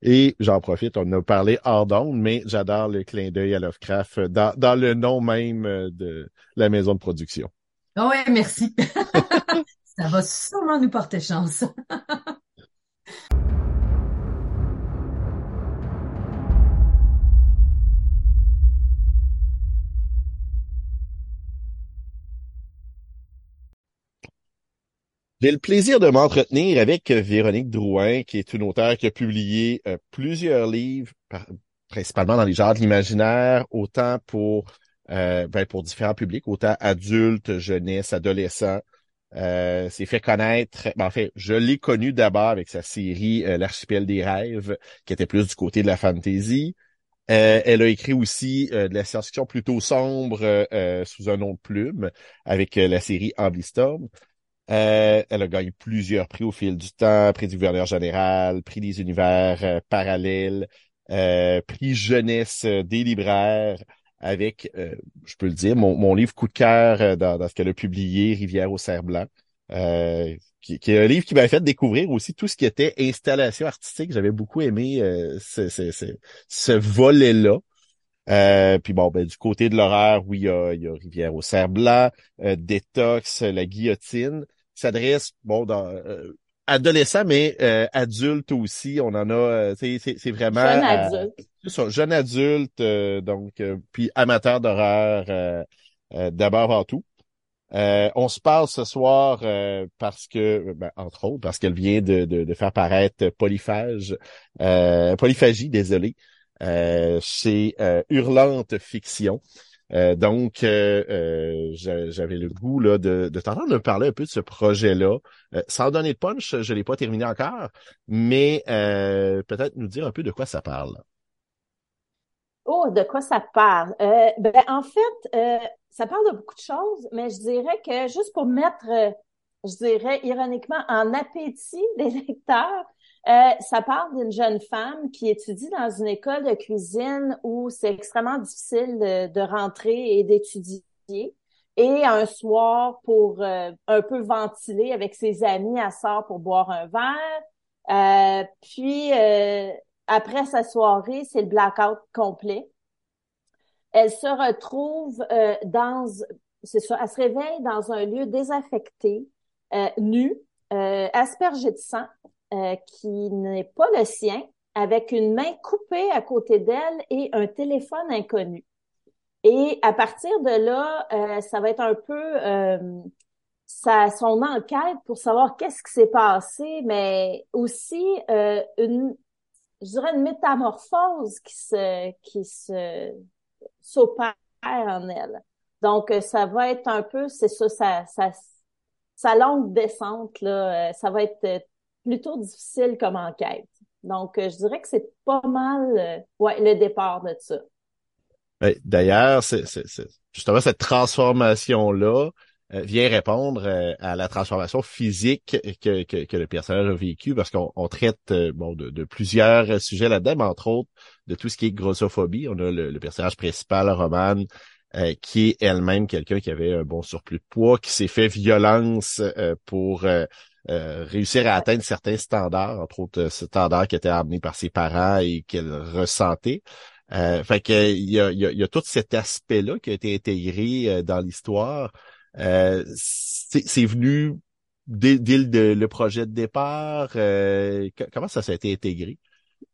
Et j'en profite, on a parlé hors d'onde, mais j'adore le clin d'œil à Lovecraft dans, dans le nom même de la maison de production. Ah ouais, merci. [LAUGHS] ça va sûrement nous porter chance. [LAUGHS] J'ai le plaisir de m'entretenir avec Véronique Drouin, qui est une auteure qui a publié euh, plusieurs livres, principalement dans les genres de l'imaginaire, autant pour euh, ben, pour différents publics, autant adultes, jeunesse, adolescents. Euh, s'est fait connaître, ben, en fait, je l'ai connu d'abord avec sa série euh, L'archipel des rêves, qui était plus du côté de la fantasy. elle a écrit aussi de la science-fiction plutôt sombre sous un nom de plume avec la série Amblistorm. Euh, elle a gagné plusieurs prix au fil du temps, prix du gouverneur général, prix des univers euh, parallèles, euh, prix jeunesse des libraires, avec, je peux le dire, mon, livre coup de cœur dans, ce qu'elle a publié, Rivière au cerf blanc, qui, est un livre qui m'a fait découvrir aussi tout ce qui était installation artistique. J'avais beaucoup aimé ce, ce, ce, volet-là. puis bon, ben, du côté de l'horreur, oui, il y a, il y a Rivière au cerf blanc, Détox, La guillotine s'adresse, bon, dans euh, adolescent, mais euh, adulte aussi. On en a, euh, c'est vraiment... Jeune adulte. Jeune adulte, donc, puis amateur d'horreur d'abord avant tout. on se parle ce soir parce que, ben, entre autres, parce qu'elle vient de, de, de, faire paraître Polyphage, Polyphagie, désolé, chez Hurlante Fiction. Euh, donc, euh, euh, j'avais le goût là, de, de t'entendre me parler un peu de ce projet-là. sans donner de punch, je l'ai pas terminé encore, mais peut-être nous dire un peu de quoi ça parle. Oh, de quoi ça parle? ben, en fait, ça parle de beaucoup de choses, mais je dirais que juste pour mettre, je dirais ironiquement, en appétit [LAUGHS] des lecteurs, euh, ça parle d'une jeune femme qui étudie dans une école de cuisine où c'est extrêmement difficile de, rentrer et d'étudier. Et un soir, pour euh, un peu ventiler avec ses amis, elle sort pour boire un verre. Euh, puis, après sa soirée, c'est le blackout complet. Elle se retrouve dans, c'est ça, elle se réveille dans un lieu désaffecté, nu, aspergé de sang, euh, qui n'est pas le sien, avec une main coupée à côté d'elle et un téléphone inconnu. Et à partir de là, euh, ça va être un peu euh, sa, son enquête pour savoir qu'est-ce qui s'est passé, mais aussi euh, une, je dirais une métamorphose qui se, qui se s'opère en elle. Donc, ça va être un peu, c'est ça, sa, sa, sa longue descente là, ça va être plutôt difficile comme enquête. Donc, euh, je dirais que c'est pas mal euh, ouais, le départ de ça. D'ailleurs, c'est, justement cette transformation-là euh, vient répondre à la transformation physique que, que, le personnage a vécu parce qu'on traite bon de, plusieurs sujets là-dedans, entre autres de tout ce qui est grossophobie. On a le, personnage principal, Roman, qui est elle-même quelqu'un qui avait un bon surplus de poids, qui s'est fait violence pour réussir à atteindre certains standards, entre autres standards qui étaient amenés par ses parents et qu'elle ressentait. Euh, fait que il y a, y, a, y a, tout cet aspect-là qui a été intégré dans l'histoire. C'est venu dès, le, le, projet de départ. comment ça s'est intégré?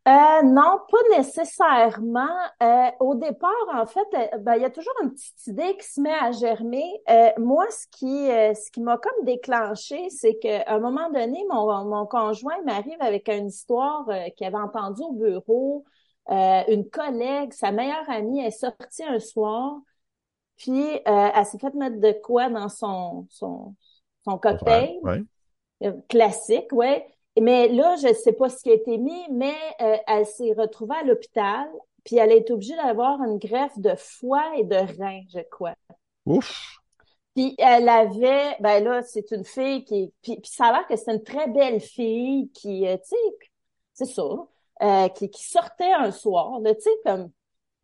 Euh, non, pas nécessairement. Euh, au départ, en fait, euh, ben, il y a toujours une petite idée qui se met à germer. Euh, moi, ce qui, ce qui m'a comme déclenché, c'est qu'à un moment donné, mon, mon conjoint m'arrive avec une histoire qu'il avait entendue au bureau. une collègue, sa meilleure amie, est sortie un soir, puis elle s'est fait mettre de quoi dans son son, son cocktail. Classique, ouais. Mais là, je ne sais pas ce qui a été mis, mais euh, elle s'est retrouvée à l'hôpital, puis elle a été obligée d'avoir une greffe de foie et de rein, je crois. Ouf! Puis elle avait, ben là, c'est une fille qui, puis, puis ça a l'air que c'est une très belle fille qui, euh, tu sais, c'est ça, euh, qui, qui sortait un soir, tu sais, comme,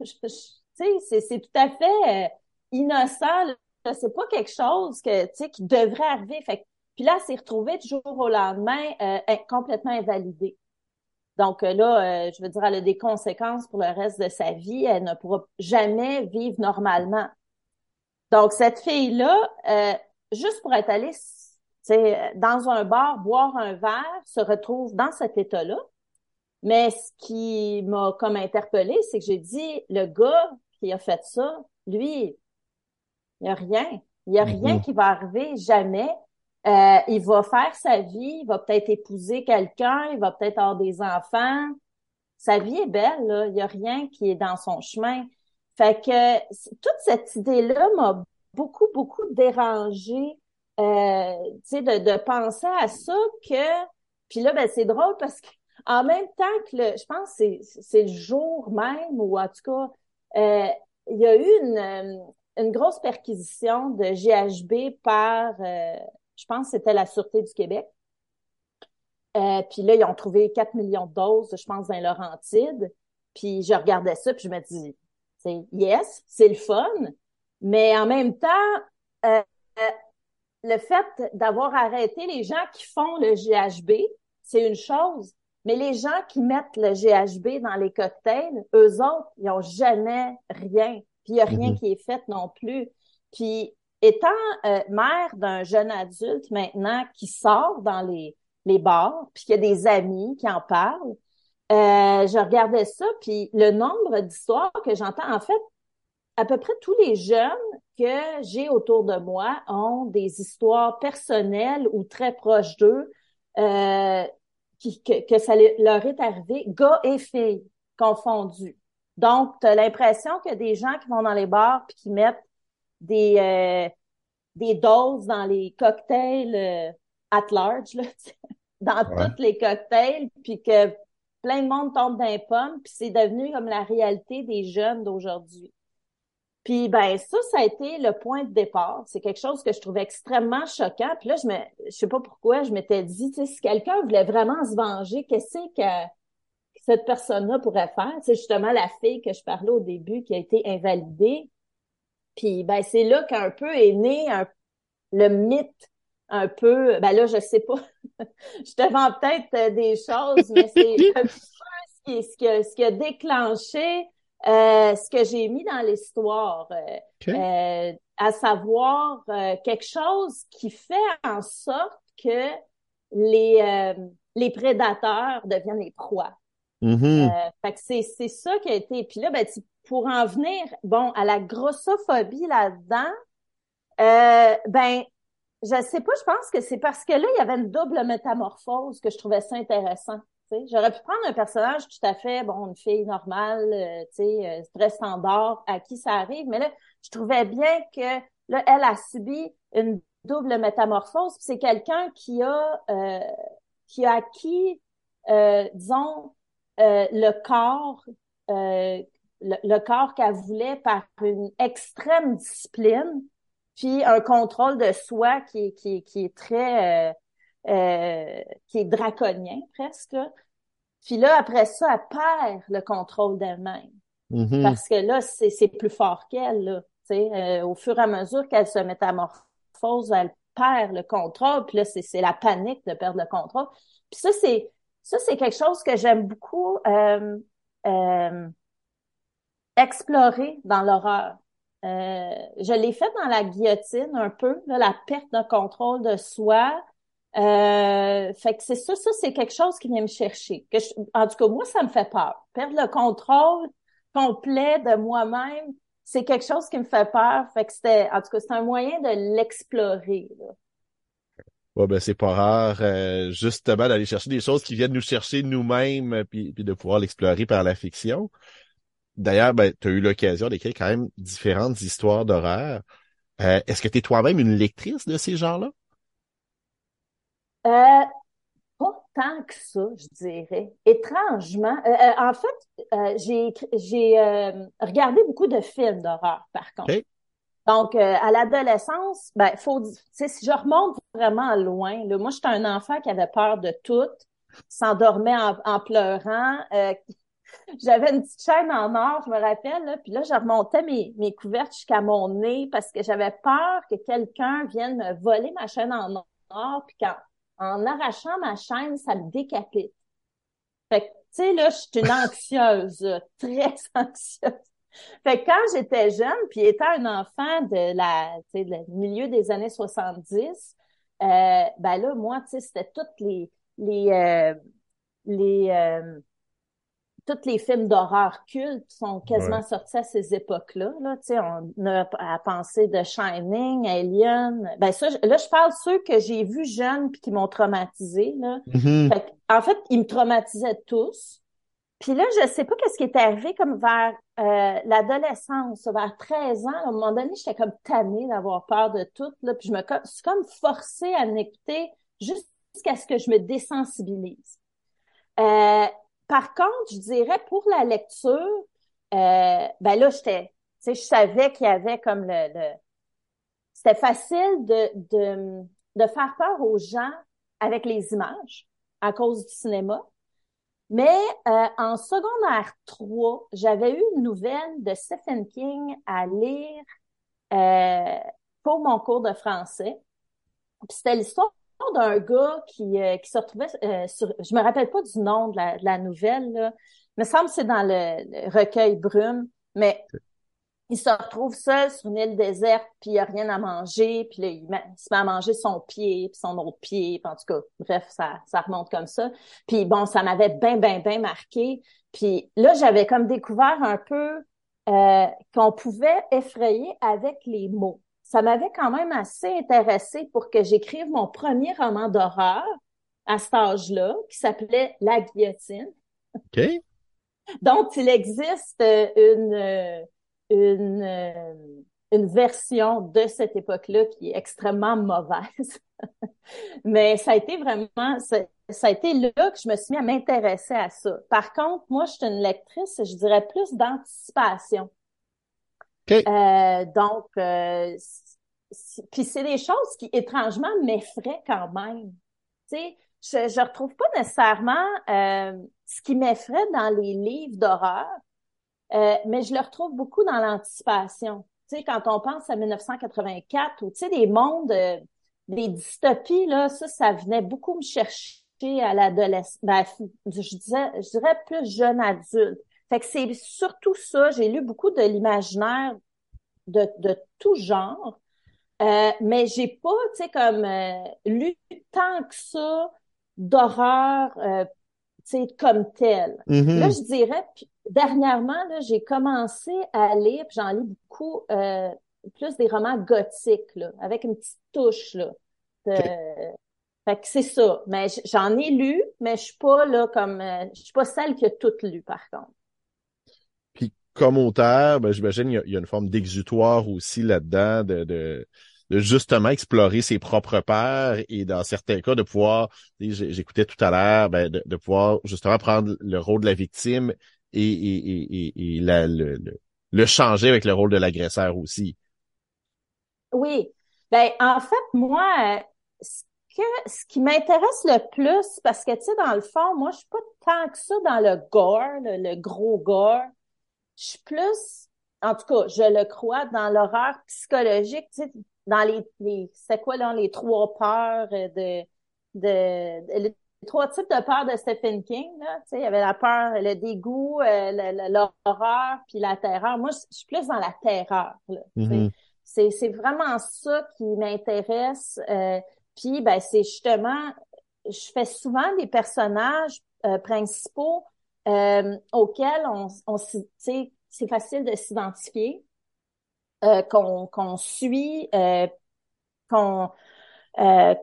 tu sais, c'est tout à fait euh, innocent, c'est pas quelque chose que, tu sais, qui devrait arriver. Fait puis là, s'est retrouvée du jour au lendemain euh, complètement invalidée. Donc euh, là, euh, je veux dire, elle a des conséquences pour le reste de sa vie. Elle ne pourra jamais vivre normalement. Donc, cette fille-là, juste pour être allée dans un bar, boire un verre, se retrouve dans cet état-là. Mais ce qui m'a comme interpellée, c'est que j'ai dit, le gars qui a fait ça, lui, il n'y a rien. Il n'y a rien mm-hmm. qui va arriver jamais. Euh, il va faire sa vie, il va peut-être épouser quelqu'un, il va peut-être avoir des enfants. Sa vie est belle, là. Il n'y a rien qui est dans son chemin. Fait que toute cette idée-là m'a beaucoup, beaucoup dérangé, euh, tu sais, de, de penser à ça que... Puis là, ben, c'est drôle parce que en même temps que le... Je pense que c'est le jour même, ou en tout cas, euh, il y a eu une, une grosse perquisition de GHB par... Euh, je pense que c'était la Sûreté du Québec. Euh, puis là, ils ont trouvé 4 millions de doses, je pense, dans Laurentide. Puis je regardais ça, puis je me dis, c'est yes, c'est le fun, mais en même temps, euh, le fait d'avoir arrêté les gens qui font le GHB, c'est une chose, mais les gens qui mettent le GHB dans les cocktails, eux autres, ils n'ont jamais rien. Puis il n'y a rien mm-hmm. qui est fait non plus. Puis étant euh, mère d'un jeune adulte maintenant qui sort dans les, les bars, puis qu'il y a des amis qui en parlent, euh, je regardais ça, puis le nombre d'histoires que j'entends, en fait, à peu près tous les jeunes que j'ai autour de moi ont des histoires personnelles ou très proches d'eux, euh, qui, que, que, ça leur est arrivé, gars et filles confondus. Donc, tu as l'impression que des gens qui vont dans les bars puis qui mettent des, euh, des doses dans les cocktails euh, at large, là, [LAUGHS] dans tous les cocktails, puis que plein de monde tombe dans les pommes, puis c'est devenu comme la réalité des jeunes d'aujourd'hui. Puis ben ça, ça a été le point de départ. C'est quelque chose que je trouvais extrêmement choquant. Puis là, je me, je sais pas pourquoi, je m'étais dit, tu sais, si quelqu'un voulait vraiment se venger, qu'est-ce que cette personne-là pourrait faire? C'est justement la fille que je parlais au début qui a été invalidée. Puis ben c'est là qu'un peu est né le mythe un peu. Ben là, je sais pas. [LAUGHS] je te vends peut-être euh, des choses, mais c'est un peu [LAUGHS] ce qui, ce, qui a, ce qui a déclenché euh, ce que j'ai mis dans l'histoire, euh, euh à savoir quelque chose qui fait en sorte que les les prédateurs deviennent les proies. Mm-hmm. fait que c'est c'est ça qui a été. Puis là, ben pour en venir, bon, à la grossophobie là-dedans, euh, ben, je sais pas, je pense que c'est parce que là, il y avait une double métamorphose que je trouvais ça intéressant. J'aurais pu prendre un personnage tout à fait, bon, une fille normale, euh, tu sais, euh, très standard, à qui ça arrive, mais là, je trouvais bien que là, elle a subi une double métamorphose. C'est quelqu'un qui a euh, qui a acquis, disons, le corps le, corps qu'elle voulait par une extrême discipline, puis un contrôle de soi qui, qui, qui est très, euh, euh, qui est draconien presque. Puis là, après ça, elle perd le contrôle d'elle-même. Mm-hmm. Parce que là, c'est plus fort qu'elle. Là, euh, au fur et à mesure qu'elle se métamorphose, elle perd le contrôle, puis là, c'est la panique de perdre le contrôle. Puis ça, c'est ça, c'est quelque chose que j'aime beaucoup euh, euh, explorer dans l'horreur. Euh, je l'ai fait dans la guillotine un peu, la perte de contrôle de soi. Euh, fait que c'est ça, ça c'est quelque chose qui vient me chercher. En tout cas, moi, ça me fait peur. Perdre le contrôle complet de moi-même, c'est quelque chose qui me fait peur. Fait que c'était, en tout cas, c'est un moyen de l'explorer. Ben c'est pas rare, euh, justement, d'aller chercher des choses qui viennent nous chercher nous-mêmes, puis, puis de pouvoir l'explorer par la fiction. D'ailleurs, ben, tu as eu l'occasion d'écrire quand même différentes histoires d'horreur. Euh, est-ce que tu es toi-même une lectrice de ces genres-là? Euh, pas tant que ça, je dirais. Étrangement. Euh, euh en fait, euh, j'ai j'ai regardé beaucoup de films d'horreur, par contre. Donc, à l'adolescence, ben, faut, si je remonte vraiment loin, là, moi, j'étais un enfant qui avait peur de tout, s'endormait en, pleurant, [LAUGHS] j'avais une petite chaîne en or, je me rappelle, là, puis là, je remontais mes, mes couvertes jusqu'à mon nez parce que j'avais peur que quelqu'un vienne me voler ma chaîne en or, puis en arrachant ma chaîne, ça me décapite. Fait que, tu sais, là, je suis une anxieuse, [LAUGHS] très anxieuse. Fait que quand j'étais jeune, puis étant un enfant de la, tu sais, milieu des années 70, euh, ben là, moi, tu sais, c'était toutes les, les, euh, les, euh, tous les films d'horreur cultes sont quasiment sortis à ces époques-là. Là. Tu sais, on a à penser de Shining, Alien. Ben ça, là, je parle de ceux que j'ai vus jeunes puis qui m'ont traumatisé. Là. Mm-hmm. en fait, ils me traumatisaient tous. Puis là, je sais pas qu'est-ce qui est arrivé comme vers euh, l'adolescence, vers 13 ans. À un moment donné, j'étais comme tannée d'avoir peur de tout. Là, puis je me suis comme forcée à m'écouter jusqu'à ce que je me désensibilise. Euh, par contre, je dirais pour la lecture, euh, ben là, j'étais, tu sais, je savais qu'il y avait comme le, le... c'était facile de, de, de faire peur aux gens avec les images à cause du cinéma. Mais euh, en secondaire 3, j'avais eu une nouvelle de Stephen King à lire euh, pour mon cours de français. C'était l'histoire d'un gars qui, euh, qui se retrouvait euh, sur, je me rappelle pas du nom de la, de la nouvelle, là. Il me semble que c'est dans le, recueil Brume, mais il se retrouve seul sur une île déserte, puis il a rien à manger, puis là, il, se met à manger son pied, puis son autre pied, puis en tout cas, bref, ça, ça remonte comme ça. Puis bon, ça m'avait bien, bien, bien marqué. Puis là, j'avais comme découvert un peu euh, qu'on pouvait effrayer avec les mots ça m'avait quand même assez intéressé pour que j'écrive mon premier roman d'horreur à cet âge-là, qui s'appelait La guillotine. OK. [LAUGHS] Donc, il existe une, une, une version de cette époque-là qui est extrêmement mauvaise. [LAUGHS] Mais ça a été vraiment, ça, a été là que je me suis mis à m'intéresser à ça. Par contre, moi, je suis une lectrice, je dirais plus d'anticipation. Euh, donc, euh, puis c'est des choses qui étrangement m'effraient quand même. Tu sais, je, je retrouve pas nécessairement euh, ce qui m'effraie dans les livres d'horreur, mais je le retrouve beaucoup dans l'anticipation. Tu sais, quand on pense à 1984 ou tu sais des mondes, des dystopies là, ça, ça venait beaucoup me chercher à l'adolescence. Ben, je disais, je dirais plus jeune adulte. Fait que c'est surtout ça. J'ai lu beaucoup de l'imaginaire de, de tout genre. Euh, mais j'ai pas, tu sais, comme euh, lu tant que ça d'horreur, euh, tu sais, comme tel. Mm-hmm. Là, je dirais, dernièrement, là, j'ai commencé à lire, puis j'en lis beaucoup, euh, plus des romans gothiques, là, avec une petite touche, là. Fait que c'est ça. Mais j'en ai lu, mais je suis pas, là, comme, je suis pas celle qui a tout lu, par contre comme auteur, ben, j'imagine il y, a une forme d'exutoire aussi là-dedans, de, de, justement explorer ses propres peurs et dans certains cas de pouvoir, j'écoutais tout à l'heure, ben, de, pouvoir justement prendre le rôle de la victime et, et, et, et le, changer avec le rôle de l'agresseur aussi. Oui. Ben, en fait, moi, ce, que, ce qui m'intéresse le plus, parce que, tu sais, dans le fond, moi, je suis pas tant que ça dans le gore, le gros gore je suis plus, en tout cas, je le crois, dans l'horreur psychologique. Tu sais, dans les, les c'est quoi là les trois peurs de de, les trois types de peurs de Stephen King là. Tu sais il y avait la peur le dégoût euh, l'horreur puis la terreur. Moi je suis plus dans la terreur là, mm-hmm. c'est c'est vraiment ça qui m'intéresse euh, puis ben c'est justement je fais souvent des personnages euh, principaux auxquels on, on c'est facile de s'identifier, qu'on qu'on suit, qu'on euh,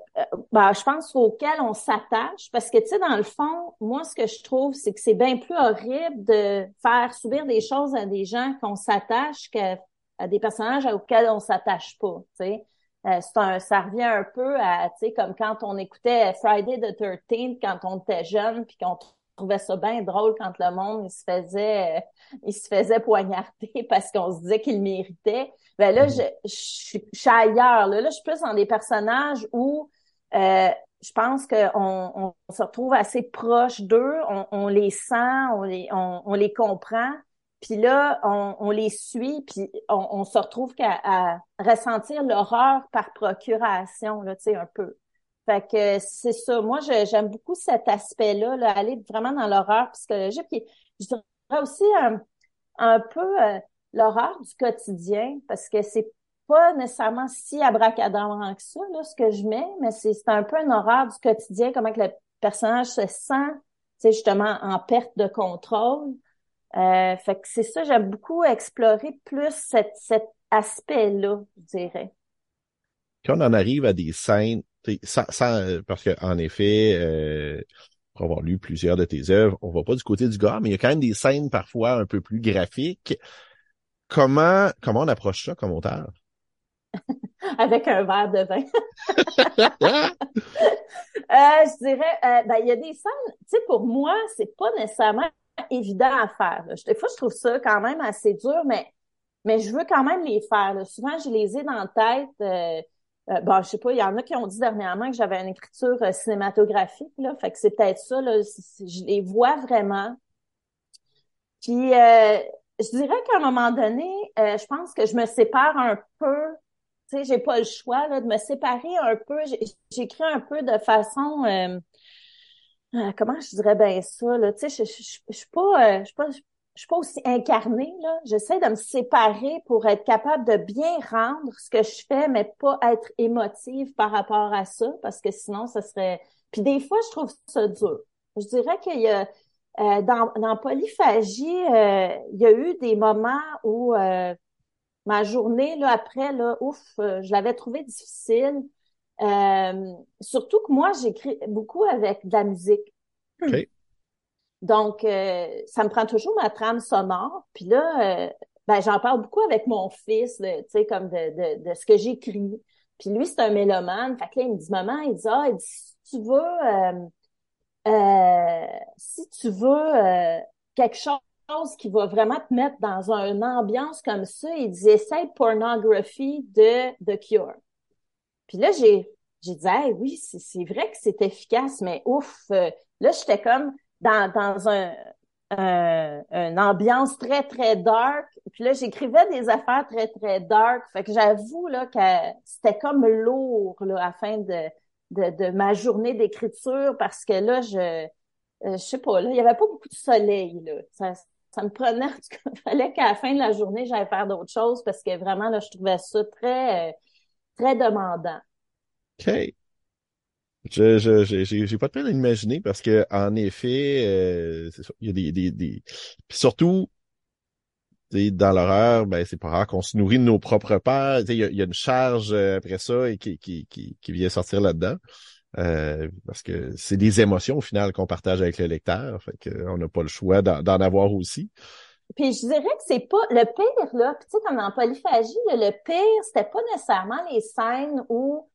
ben, je pense auquel on s'attache parce que tu sais dans le fond moi ce que je trouve c'est que c'est bien plus horrible de faire subir des choses à des gens qu'on s'attache qu'à à des personnages auxquels on s'attache pas tu sais. Euh, un, ça revient un peu à, tu sais, comme quand on écoutait Friday the 13th quand on était jeune, puis qu'on trouvait ça bien drôle quand le monde il se faisait, il se faisait poignarder [LAUGHS] parce qu'on se disait qu'il méritait. Ben là, je, je, suis ailleurs. Là. là, je suis plus dans des personnages où euh, je pense qu'on on, se retrouve assez proche d'eux, on, on, les sent, on les, on, on les comprend. Puis là, on, on, les suit, puis on, on se retrouve qu'à ressentir l'horreur par procuration, là, tu sais, un peu. Fait que c'est ça. Moi, j'aime beaucoup cet aspect-là, là, aller vraiment dans l'horreur psychologique. Puis je dirais aussi un, un peu euh, l'horreur du quotidien, parce que c'est pas nécessairement si abracadabrant que ça, là, ce que je mets, mais c'est un peu une horreur du quotidien, comment que le personnage se sent, c'est justement en perte de contrôle. Euh, fait que c'est ça, j'aime beaucoup explorer plus cet aspect-là, je dirais. Quand on en arrive à des scènes, sans, parce qu'en effet, euh, pour avoir lu plusieurs de tes œuvres, on va pas du côté du gars, mais il y a quand même des scènes parfois un peu plus graphiques. Comment comment on approche ça comme auteur? [LAUGHS] Avec un verre de vin. [LAUGHS] [LAUGHS] euh, je dirais, euh, ben, il y a des scènes, tu sais, pour moi, c'est pas nécessairement évident à faire. Des fois, je trouve ça quand même assez dur, mais, mais je veux quand même les faire. Souvent, je les ai dans la tête. Euh, euh, bon, je sais pas, il y en a qui ont dit dernièrement que j'avais une écriture euh, cinématographique, là, fait que c'est peut-être ça, là, je les vois vraiment. Puis, euh, je dirais qu'à un moment donné, je pense que je me sépare un peu, tu sais, j'ai pas le choix là, de me séparer un peu. J'écris un peu de façon euh, comment je dirais bien ça, là, tu sais, je, je, suis pas, euh, je suis pas, je suis pas aussi incarnée, là. J'essaie de me séparer pour être capable de bien rendre ce que je fais, mais pas être émotive par rapport à ça, parce que sinon, ça serait... Puis des fois, je trouve ça dur. Je dirais qu'il y a... Euh, dans, dans Polyphagie, il y a eu des moments où ma journée, là, après, là, ouf, je l'avais trouvé difficile. Euh, surtout que moi, j'écris beaucoup avec de la musique. Donc, euh, ça me prend toujours ma trame sonore. Puis là, euh, ben, j'en parle beaucoup avec mon fils, tu sais, comme de, de, de ce que j'écris. Puis lui, c'est un mélomane. Fait que là, il me dit, maman, il dit, ah, il dit, si tu veux, si tu veux quelque chose qui va vraiment te mettre dans une ambiance comme ça, il dit, essaye Pornography de The Cure. Puis là, j'ai j'ai dit hey, oui, c'est vrai que c'est efficace, mais ouf, euh, là, j'étais comme dans, dans un, une ambiance très, très dark. Puis là, j'écrivais des affaires très, très dark. Fait que j'avoue là que c'était comme lourd là, à la fin de, de, de ma journée d'écriture parce que là, je euh, je sais pas, là, il y avait pas beaucoup de soleil. Là. Ça, ça me prenait, [LAUGHS] il fallait qu'à la fin de la journée, j'aille faire d'autres choses parce que vraiment, là, je trouvais ça très, euh, très demandant. OK. Je, je, j'ai, pas de peine à imaginer parce que, en effet, euh, il y a des, des, des... Puis surtout, dans l'horreur, ben, c'est pas rare qu'on se nourrit de nos propres peurs. Il y, a, y a une charge euh, après ça et qui, qui, qui, qui vient sortir là-dedans. Euh, parce que c'est des émotions au final qu'on partage avec le lecteur. Fait que on n'a pas le choix d'en, avoir aussi. Puis je dirais que c'est pas le pire, là, tu sais, comme en polyphagie, le pire, c'était pas nécessairement les scènes où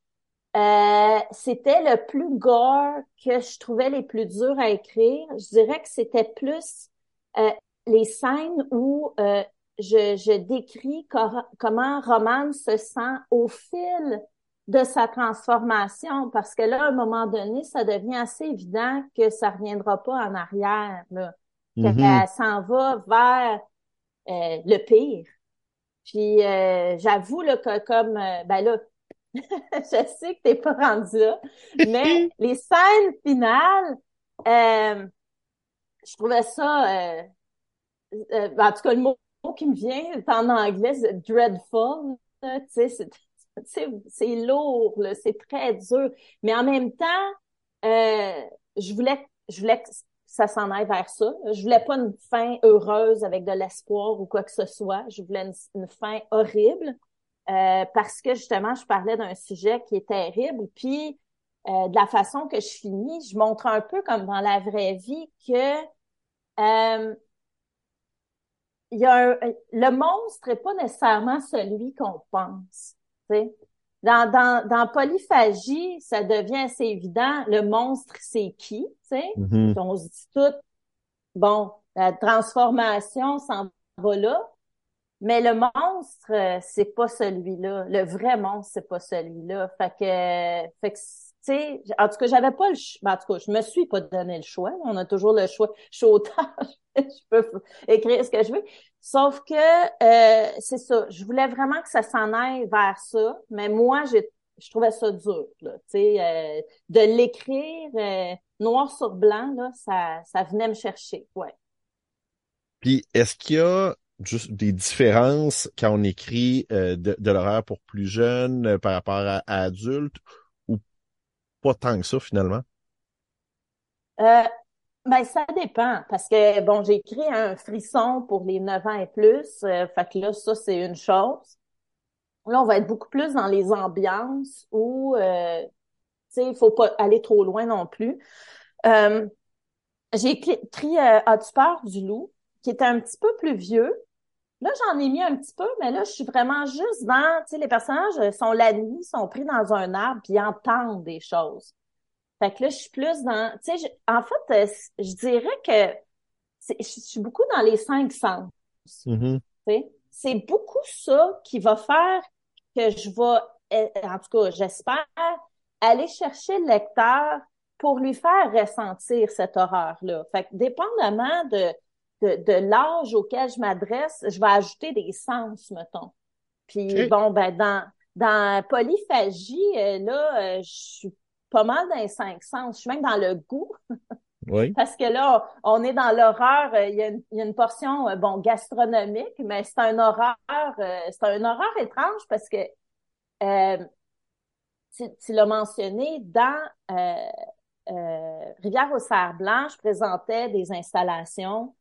euh, c'était le plus gore que je trouvais les plus durs à écrire. Je dirais que c'était plus euh, les scènes où euh, je, je, décris comment Roman se sent au fil de sa transformation, parce que là, à un moment donné, ça devient assez évident que ça reviendra pas en arrière, là, mm-hmm. qu'elle s'en va vers le pire. Puis j'avoue là, que comme ben là, [LAUGHS] je sais que t'es pas rendu là, mais [LAUGHS] les scènes finales, euh, je trouvais ça, euh, euh, en tout cas, le mot qui me vient en anglais, c'est dreadful, tu sais, c'est, [LAUGHS] lourd, c'est très dur, mais en même temps, je voulais, je voulais que ça s'en aille vers ça. Je voulais pas une fin heureuse avec de l'espoir ou quoi que ce soit. Je voulais une fin horrible. Euh, parce que justement, je parlais d'un sujet qui est terrible. Puis, euh, de la façon que je finis, je montre un peu comme dans la vraie vie que euh, il y a le monstre n'est pas nécessairement celui qu'on pense. sais. Dans, dans, dans Polyphagie, ça devient assez évident. Le monstre, c'est qui? Mm-hmm. On se dit tout, bon, la transformation s'en va là. Mais le monstre, euh, c'est pas celui-là. Le vrai monstre, c'est pas celui-là. Fait que, fait que, tu sais, en tout cas, j'avais pas le choix. Ben, en tout cas, je me suis pas donné le choix. On a toujours le choix. Je suis auteur. [LAUGHS] je peux écrire ce que je veux. Sauf que, euh, c'est ça. Je voulais vraiment que ça s'en aille vers ça. Mais moi, j'ai, je trouvais ça dur, là. Tu sais, euh, de l'écrire noir sur blanc, là, ça, ça venait me chercher. Ouais. Puis, est-ce qu'il y a juste des différences quand on écrit euh, de, de l'horreur pour plus jeunes euh, par rapport à, adultes ou pas tant que ça finalement? Euh, ben, ça dépend parce que, bon, j'ai écrit un frisson pour les 9 ans et plus. fait que là, ça, c'est une chose. Là, on va être beaucoup plus dans les ambiances où, tu sais, il faut pas aller trop loin non plus. j'ai écrit As-tu peur du loup? qui était un petit peu plus vieux, Là, j'en ai mis un petit peu, mais là, je suis vraiment juste dans, tu sais, les personnages euh, sont la nuit, sont pris dans un arbre, puis ils entendent des choses. Fait que là, je suis plus dans, tu sais, en fait, euh, je dirais que je suis beaucoup dans les cinq sens. Mm-hmm. C'est beaucoup ça qui va faire que je vais, eh, en tout cas, j'espère, aller chercher le lecteur pour lui faire ressentir cette horreur-là. Fait que dépendamment de de, l'âge auquel je m'adresse, je vais ajouter des sens, mettons. Puis bon, ben dans dans polyphagie, euh, là, euh, je suis pas mal dans les cinq sens. Je suis même dans le goût. Oui. [LAUGHS] Parce que là, on est dans l'horreur. Euh, il y, a une, il y a une portion, bon, gastronomique, mais c'est un horreur, c'est un horreur étrange parce que tu, tu l'as mentionné dans Rivière aux Serres Blanches, je présentais des installations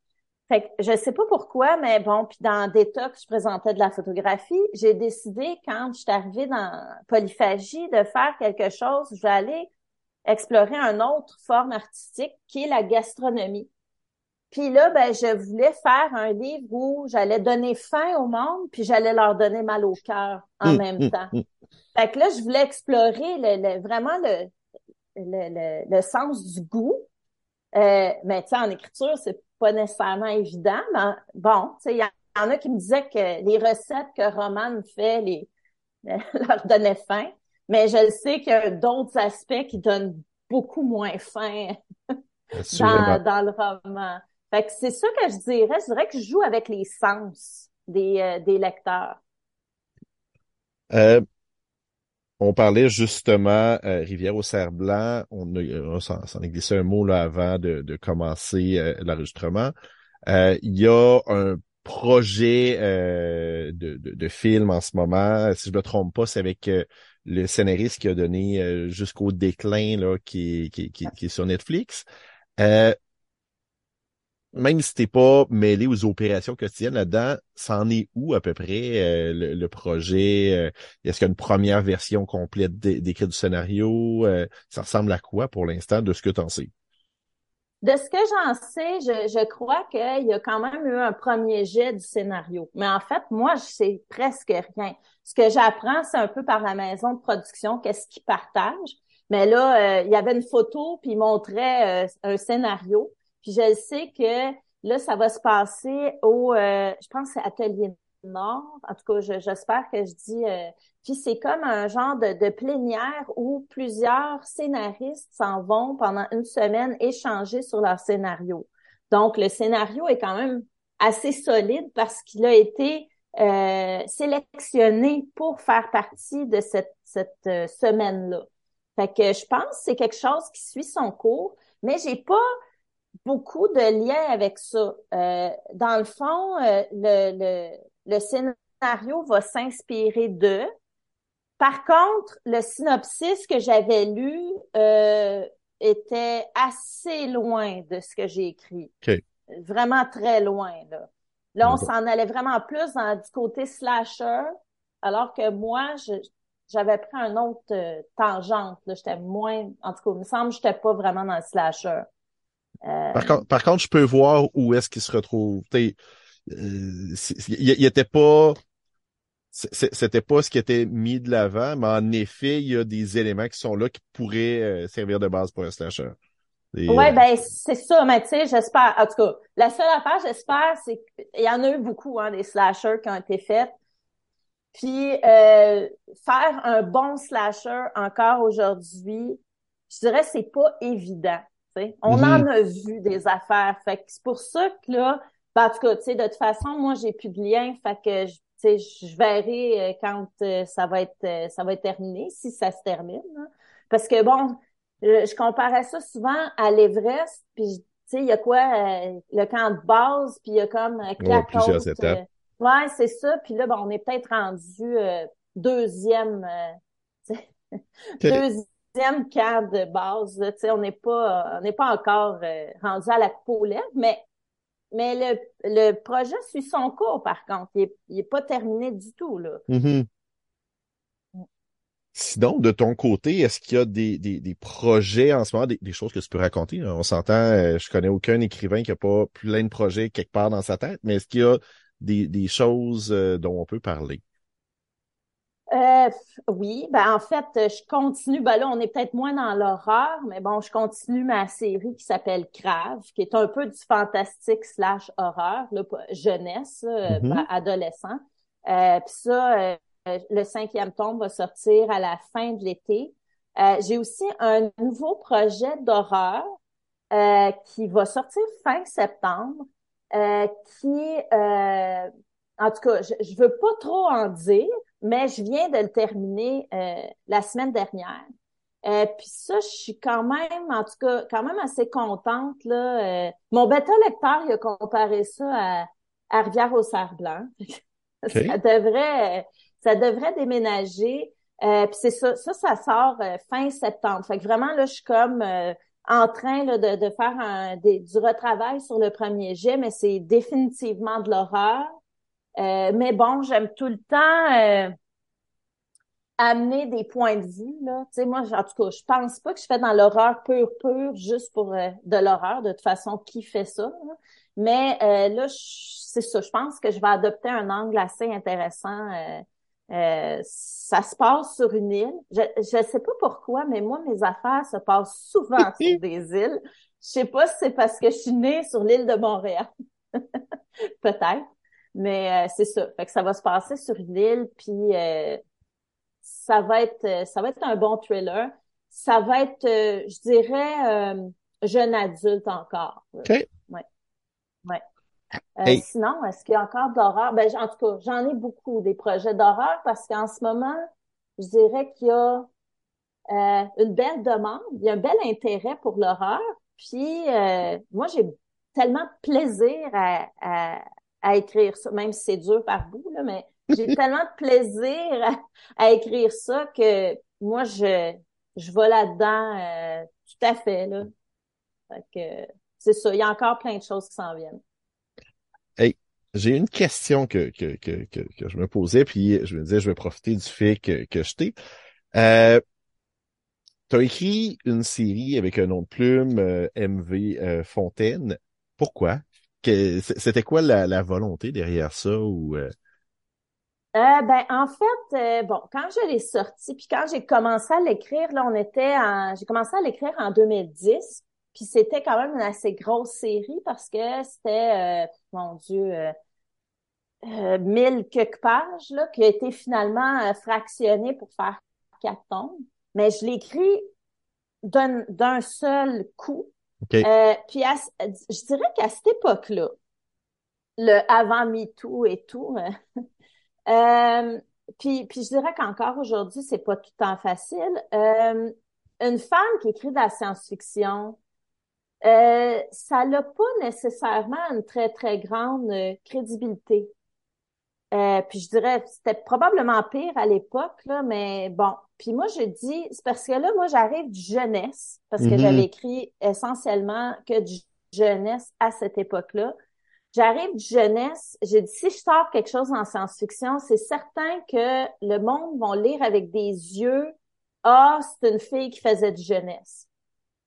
fait que je sais pas pourquoi, mais bon, puis dans Détox, je présentais de la photographie. J'ai décidé, quand je suis arrivée dans Polyphagie, de faire quelque chose. Je vais aller explorer une autre forme artistique qui est la gastronomie. Puis là, ben, je voulais faire un livre où j'allais donner faim au monde, puis j'allais leur donner mal au cœur en hum, même hum, temps. Hum. Fait que là, je voulais explorer le, vraiment le, le, le, sens du goût. Euh, mais tu sais, en écriture, c'est pas nécessairement évident, mais bon, tu sais, il y en a qui me disaient que les recettes que Roman fait les, [LAUGHS] leur donnaient faim, mais je sais qu'il y a d'autres aspects qui donnent beaucoup moins faim [LAUGHS] dans, dans, le roman. Fait que c'est ça que je dirais. Je dirais que je joue avec les sens des, euh, des lecteurs. Euh, on parlait justement euh, Rivière au Cerf Blanc. On, on s'en a glissé un mot là avant de, commencer euh, l'enregistrement. Euh, il y a un projet de, de, film en ce moment. Si je me trompe pas, c'est avec le scénariste qui a donné jusqu'au déclin là, qui, qui, est sur Netflix même si t'es pas mêlé aux opérations quotidiennes là-dedans, c'en est où à peu près euh, le, projet? Euh, est-ce qu'il y a une première version complète d'écrit du scénario? Euh, ça ressemble à quoi pour l'instant de ce que tu en sais? De ce que j'en sais, je, je crois qu'il y a quand même eu un premier jet du scénario. Mais en fait, moi, je sais presque rien. Ce que j'apprends, c'est un peu par la maison de production, qu'est-ce qu'ils partagent. Mais là, il y avait une photo, puis il montrait un scénario. Puis je sais que là, ça va se passer au, euh, je pense, c'est Atelier Nord. En tout cas, j'espère que je dis. Euh, puis c'est comme un genre de, de plénière où plusieurs scénaristes s'en vont pendant une semaine échanger sur leur scénario. Donc le scénario est quand même assez solide parce qu'il a été euh, sélectionné pour faire partie de cette cette euh, semaine-là. Fait que je pense que c'est quelque chose qui suit son cours, mais j'ai pas beaucoup de liens avec ça. Euh, dans le fond, euh, le, le, le scénario va s'inspirer d'eux. Par contre, le synopsis que j'avais lu euh, était assez loin de ce que j'ai écrit. Vraiment très loin. Là, là on s'en allait vraiment plus dans du côté slasher, alors que moi, je, j'avais pris un autre euh, tangente. J'étais moins, en tout cas, il me semble que j'étais pas vraiment dans le slasher. Euh... Par, contre, par contre, je peux voir où est-ce qu'il se retrouve. Euh, il, était pas, c'était pas ce qui était mis de l'avant, mais en effet, il y a des éléments qui sont là qui pourraient euh, servir de base pour un slasher. Oui, ouais, ben c'est ça, mais tu sais, j'espère. En tout cas, la seule affaire, j'espère, c'est qu'il y en a eu beaucoup, hein, des slashers qui ont été faits. Puis euh, faire un bon slasher encore aujourd'hui, je dirais c'est pas évident. On mm-hmm. en a vu des affaires. Fait que c'est pour ça que là, ben, en tout cas, tu sais, de toute façon, moi, j'ai plus de lien. Fait que je, je verrai euh, quand euh, ça va être ça va être terminé, si ça se termine. Parce que bon, je, comparais ça souvent à l'Everest, puis tu sais, il y a quoi, le camp de base, puis il y a comme euh, plusieurs étapes. Ouais, c'est ça. Puis là, bon, on est peut-être rendu euh, deuxième, euh, [LAUGHS] deuxième quart de base. Tu sais, on n'est pas, on n'est pas encore euh, rendu à la coupe mais mais le, le projet suit son cours, par contre. Il est, pas terminé du tout, là. Mm-hmm. Sinon, de ton côté, est-ce qu'il y a des, des, des, projets en ce moment, des, des, choses que tu peux raconter? On s'entend, je connais aucun écrivain qui a pas plein de projets quelque part dans sa tête, mais est-ce qu'il y a des, des choses euh, dont on peut parler? Euh, oui, ben en fait, je continue. Ben là, on est peut-être moins dans l'horreur, mais bon, je continue ma série qui s'appelle Crave, qui est un peu du fantastique slash horreur, là, jeunesse, mm-hmm. ben, adolescent. Euh, Puis ça, euh, le cinquième tome va sortir à la fin de l'été. Euh, J'ai aussi un nouveau projet d'horreur qui va sortir fin septembre. Euh, qui, euh, en tout cas, je, je veux pas trop en dire, mais je viens de le terminer euh, la semaine dernière. Euh, puis ça, je suis quand même, en tout cas, quand même assez contente. Là. Euh, mon bêta lecteur, il a comparé ça à, à Rivière au Cerf Blanc. [LAUGHS] ça devrait, ça devrait déménager. puis c'est ça, ça, ça sort fin septembre. Fait que vraiment, là, je suis comme en train là, de, de, faire un, du retravail sur le premier jet, mais c'est définitivement de l'horreur. Euh, mais bon, j'aime tout le temps euh, amener des points de vue. Là. Tu sais, moi, en tout cas, je pense pas que je fais dans l'horreur pure, pure, juste pour euh, de l'horreur. De toute façon, qui fait ça? Mais là, c'est ça. Je pense que je vais adopter un angle assez intéressant euh, ça se passe sur une île. Je ne sais pas pourquoi, mais moi, mes affaires se passent souvent [LAUGHS] sur des îles. Je sais pas si c'est parce que je suis née sur l'île de Montréal. [LAUGHS] Peut-être. Mais euh, c'est ça. Fait que ça va se passer sur une île, puis euh, ça va être ça va être un bon thriller. Ça va être, je dirais, jeune adulte encore. OK. Ouais. Ouais. Euh, sinon, est-ce qu'il y a encore d'horreur? Ben, en tout cas, j'en ai beaucoup des projets d'horreur parce qu'en ce moment, je dirais qu'il y a euh, une belle demande, il y a un bel intérêt pour l'horreur. Puis euh, moi, j'ai tellement plaisir à, à, écrire ça, même si c'est dur par bout, là, mais j'ai [LAUGHS] tellement de plaisir à, écrire ça que moi, je, je vais là-dedans tout à fait. Là. Fait que c'est ça, il y a encore plein de choses qui s'en viennent. Hey, j'ai une question que, que, que, que, je me posais, puis je me disais, je vais profiter du fait que, que je t'ai. Euh, tu as écrit une série avec un nom de plume, euh, MV euh, Fontaine. Pourquoi? C'était quoi la, volonté derrière ça ou euh? ben en fait, bon, quand je l'ai sorti, puis quand j'ai commencé à l'écrire, là, on était en, j'ai commencé à l'écrire en 2010. Puis c'était quand même une assez grosse série parce que c'était, euh, mon Dieu, euh, euh, mille quelques pages là, qui a été finalement euh, fractionné pour faire quatre tomes. Mais je l'écris d'un, d'un seul coup. Puis je dirais qu'à cette époque-là, le avant MeToo et tout, [LAUGHS] puis, puis je dirais qu'encore aujourd'hui, c'est pas tout le temps facile. Euh, une femme qui écrit de la science-fiction, euh, ça n'a pas nécessairement une très, très grande euh, crédibilité. Euh, puis je dirais, c'était probablement pire à l'époque, là, mais bon. Puis moi, je dis, c'est parce que là, moi, j'arrive du jeunesse, parce que j'avais écrit essentiellement que du jeunesse à cette époque-là. J'arrive du jeunesse, j'ai dit, si je sors quelque chose en science-fiction, c'est certain que le monde va lire avec des yeux, ah, c'est une fille qui faisait du jeunesse.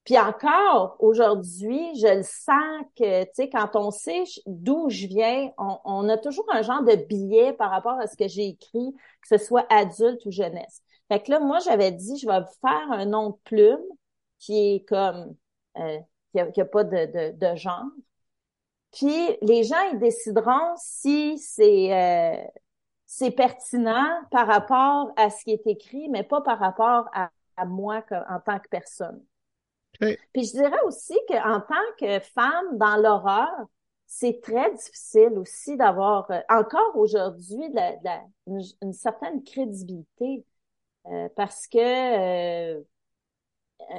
Puis encore, aujourd'hui, je le sens que, tu sais, quand on sait d'où je viens, on, on a toujours un genre de billet par rapport à ce que j'ai écrit, que ce soit adulte ou jeunesse. Fait que là, moi, j'avais dit, je vais faire un nom de plume qui est comme, euh, qui a, qui a pas de, de, de genre. Puis les gens, ils décideront si c'est euh, c'est pertinent par rapport à ce qui est écrit, mais pas par rapport à, à moi comme, en tant que personne. Puis je dirais aussi qu'en tant que femme dans l'horreur, c'est très difficile aussi d'avoir euh, encore aujourd'hui la- la- une, certaine crédibilité euh, parce que euh,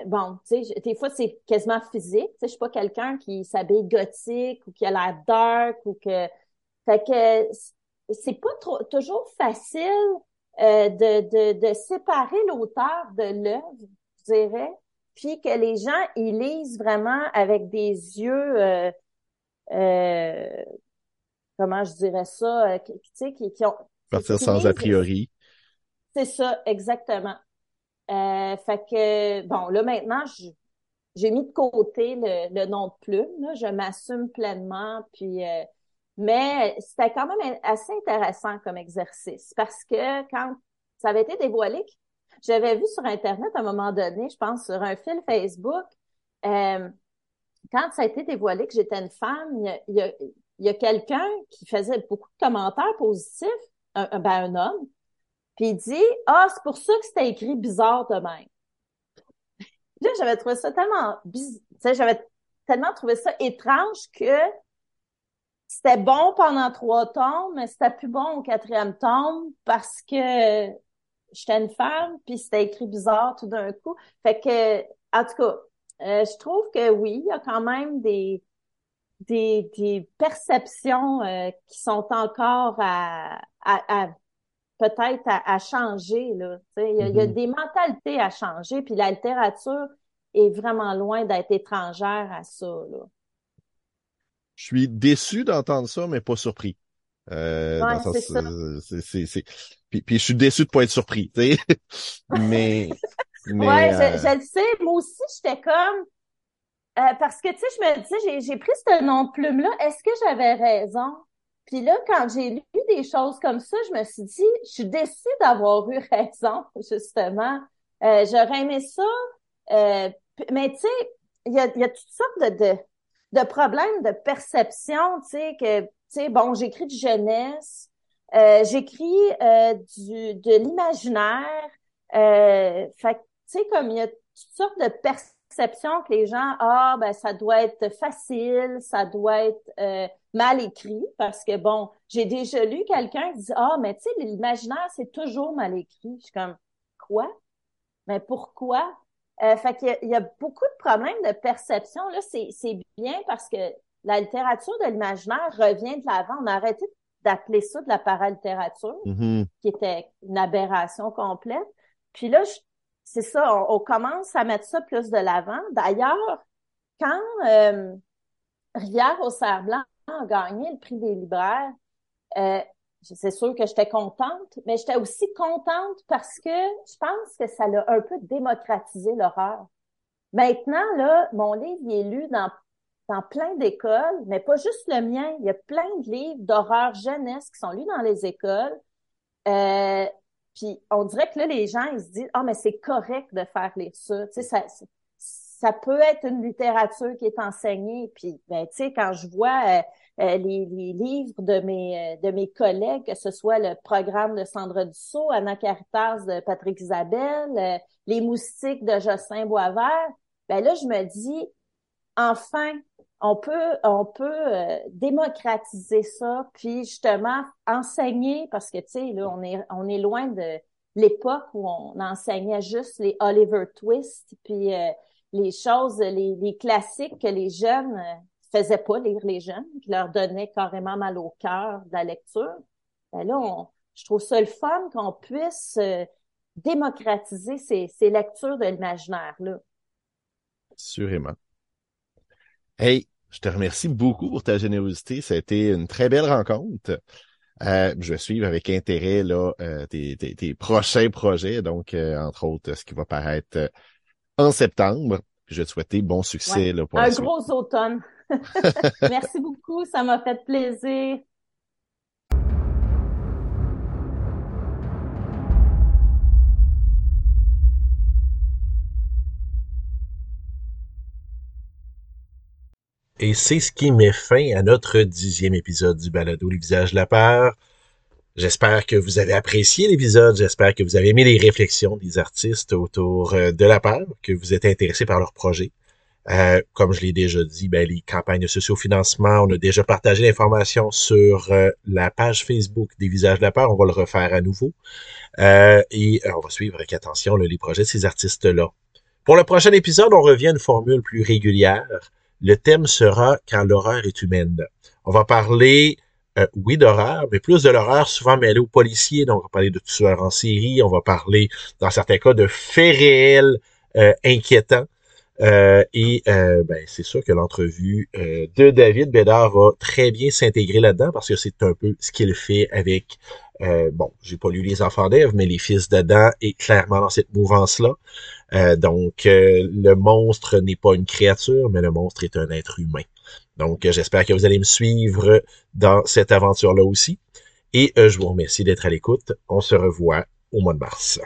bon, tu sais, des fois c'est quasiment physique. Tu sais, je suis pas quelqu'un qui s'habille gothique ou qui a l'air dark ou que fait que c'est pas trop, toujours facile euh, de, de, de séparer l'auteur de l'œuvre, je dirais, puis que les gens ils lisent vraiment avec des yeux euh, euh, comment je dirais ça, euh, tu sais, qui, qui ont Partir sans lisent- a priori. c'est ça, exactement. Euh, fait que, bon, là, maintenant, j'ai mis de côté le, le nom de plume, là, je m'assume pleinement, puis, euh, mais c'était quand même assez intéressant comme exercice, parce que quand ça avait été dévoilé, j'avais vu sur Internet à un moment donné, je pense, sur un fil Facebook, euh, quand ça a été dévoilé que j'étais une femme, il y a, y a, quelqu'un qui faisait beaucoup de commentaires positifs, un, un- ben, un homme, puis il dit Ah, c'est pour ça que c'était écrit bizarre de même. Là, j'avais trouvé ça tellement biz... tu sais, j'avais tellement trouvé ça étrange que c'était bon pendant trois tomes, mais c'était plus bon au quatrième tome parce que j'étais une femme, puis c'était écrit bizarre tout d'un coup. Fait que, en tout cas, euh, je trouve que oui, il y a quand même des des, des perceptions euh, qui sont encore à, à, à peut-être à, à changer. Là. Il y, a, y a Mhm. des mentalités à changer, puis la littérature est vraiment loin d'être étrangère à ça. Là. Je suis déçu d'entendre ça, mais pas surpris. Euh, Ouais, c'est euh, c'est, c'est, Puis, puis je suis déçu de pas être surpris, tu sais. [LAUGHS] mais, mais, ouais, euh, je, je le sais. Moi aussi, j'étais comme... euh, parce que, tu sais, je me disais, j'ai, j'ai pris ce nom de plume-là. Est-ce que j'avais raison? Puis là, quand j'ai lu des choses comme ça, je me suis dit, je suis déçue d'avoir eu [LAUGHS] raison, justement. Euh, j'aurais aimé ça. euh, mais tu sais, il y a, y a toutes sortes de, de, de problèmes de perception, tu sais, que, bon, j'écris du jeunesse, euh, j'écris euh, du, de l'imaginaire, euh, fait tu sais, comme il y a toutes sortes de perceptions que les gens, ah, ben, ça doit être facile, ça doit être euh, mal écrit, parce que, bon, j'ai déjà lu quelqu'un qui dit, ah, mais tu sais, l'imaginaire, c'est toujours mal écrit. Je suis comme, quoi? Mais pourquoi? Euh, fait qu'il y y a beaucoup de problèmes de perception. Là, c'est bien parce que la littérature de l'imaginaire revient de l'avant. On a arrêté d'appeler ça de la paralittérature, mhm. qui était une aberration complète. Puis là, c'est ça, on, on commence à mettre ça plus de l'avant. D'ailleurs, quand euh, Rivière au cerf blanc a gagné le prix des libraires, euh, c'est sûr que j'étais contente, mais j'étais aussi contente parce que je pense que ça l'a un peu démocratisé l'horreur. Maintenant, là, mon livre il est lu dans, dans plein d'écoles, mais pas juste le mien. Il y a plein de livres d'horreur jeunesse qui sont lus dans les écoles. Euh, puis on dirait que là, les gens, ils se disent, ah, mais c'est correct de faire lire ça. Tu sais, ça, ça peut être une littérature qui est enseignée. Puis, ben, tu sais, quand je vois euh, euh, les, les livres de mes, euh, de mes collègues, que ce soit le programme de Sandra Dussault, Anna Caritas de Patrick Isabelle, euh, Les moustiques de Jocelyn Boisvert, ben là, je me dis, enfin, on peut, on peut euh, démocratiser ça, puis justement enseigner, parce que tu sais, là, on est, on est loin de l'époque où on enseignait juste les Oliver Twist, puis euh, les choses, les, les, classiques que les jeunes euh, faisaient pas lire les jeunes, qui leur donnaient carrément mal au cœur de la lecture. Ben là, on, je trouve ça le fun qu'on puisse démocratiser ces, ces lectures de l'imaginaire là. Sûrement. Hey, je te remercie beaucoup pour ta générosité. Ça a été une très belle rencontre. Euh, je vais suivre avec intérêt là euh, tes, tes, prochains projets, donc euh, entre autres ce qui va paraître en septembre. Je vais te souhaiter bon succès là, pour un gros automne. [LAUGHS] Merci beaucoup, ça m'a fait plaisir. Et c'est ce qui met fin à notre dixième épisode du balado Les visages de la peur. J'espère que vous avez apprécié l'épisode, j'espère que vous avez aimé les réflexions des artistes autour euh, de la peur, que vous êtes intéressés par leur projet. Euh, comme je l'ai déjà dit, ben, les campagnes de sociofinancement, on a déjà partagé l'information sur euh, la page Facebook des Visages de la Peur. On va le refaire à nouveau. et on va suivre avec attention les projets de ces artistes-là. Pour le prochain épisode, on revient à une formule plus régulière. Le thème sera quand l'horreur est humaine. On va parler, euh, oui, d'horreur, mais plus de l'horreur souvent mêlée aux policiers. Donc, on va parler de tueurs en série. On va parler, dans certains cas, de faits réels euh, inquiétants. Euh, et ben, c'est sûr que l'entrevue de David Bédard va très bien s'intégrer là-dedans parce que c'est un peu ce qu'il fait avec, bon, j'ai pas lu Les Enfants d'Ève, mais Les Fils d'Adam est clairement dans cette mouvance-là. Euh, donc, euh, le monstre n'est pas une créature, mais le monstre est un être humain. Donc, euh, j'espère que vous allez me suivre dans cette aventure-là aussi. Et je vous remercie d'être à l'écoute. On se revoit au mois de mars.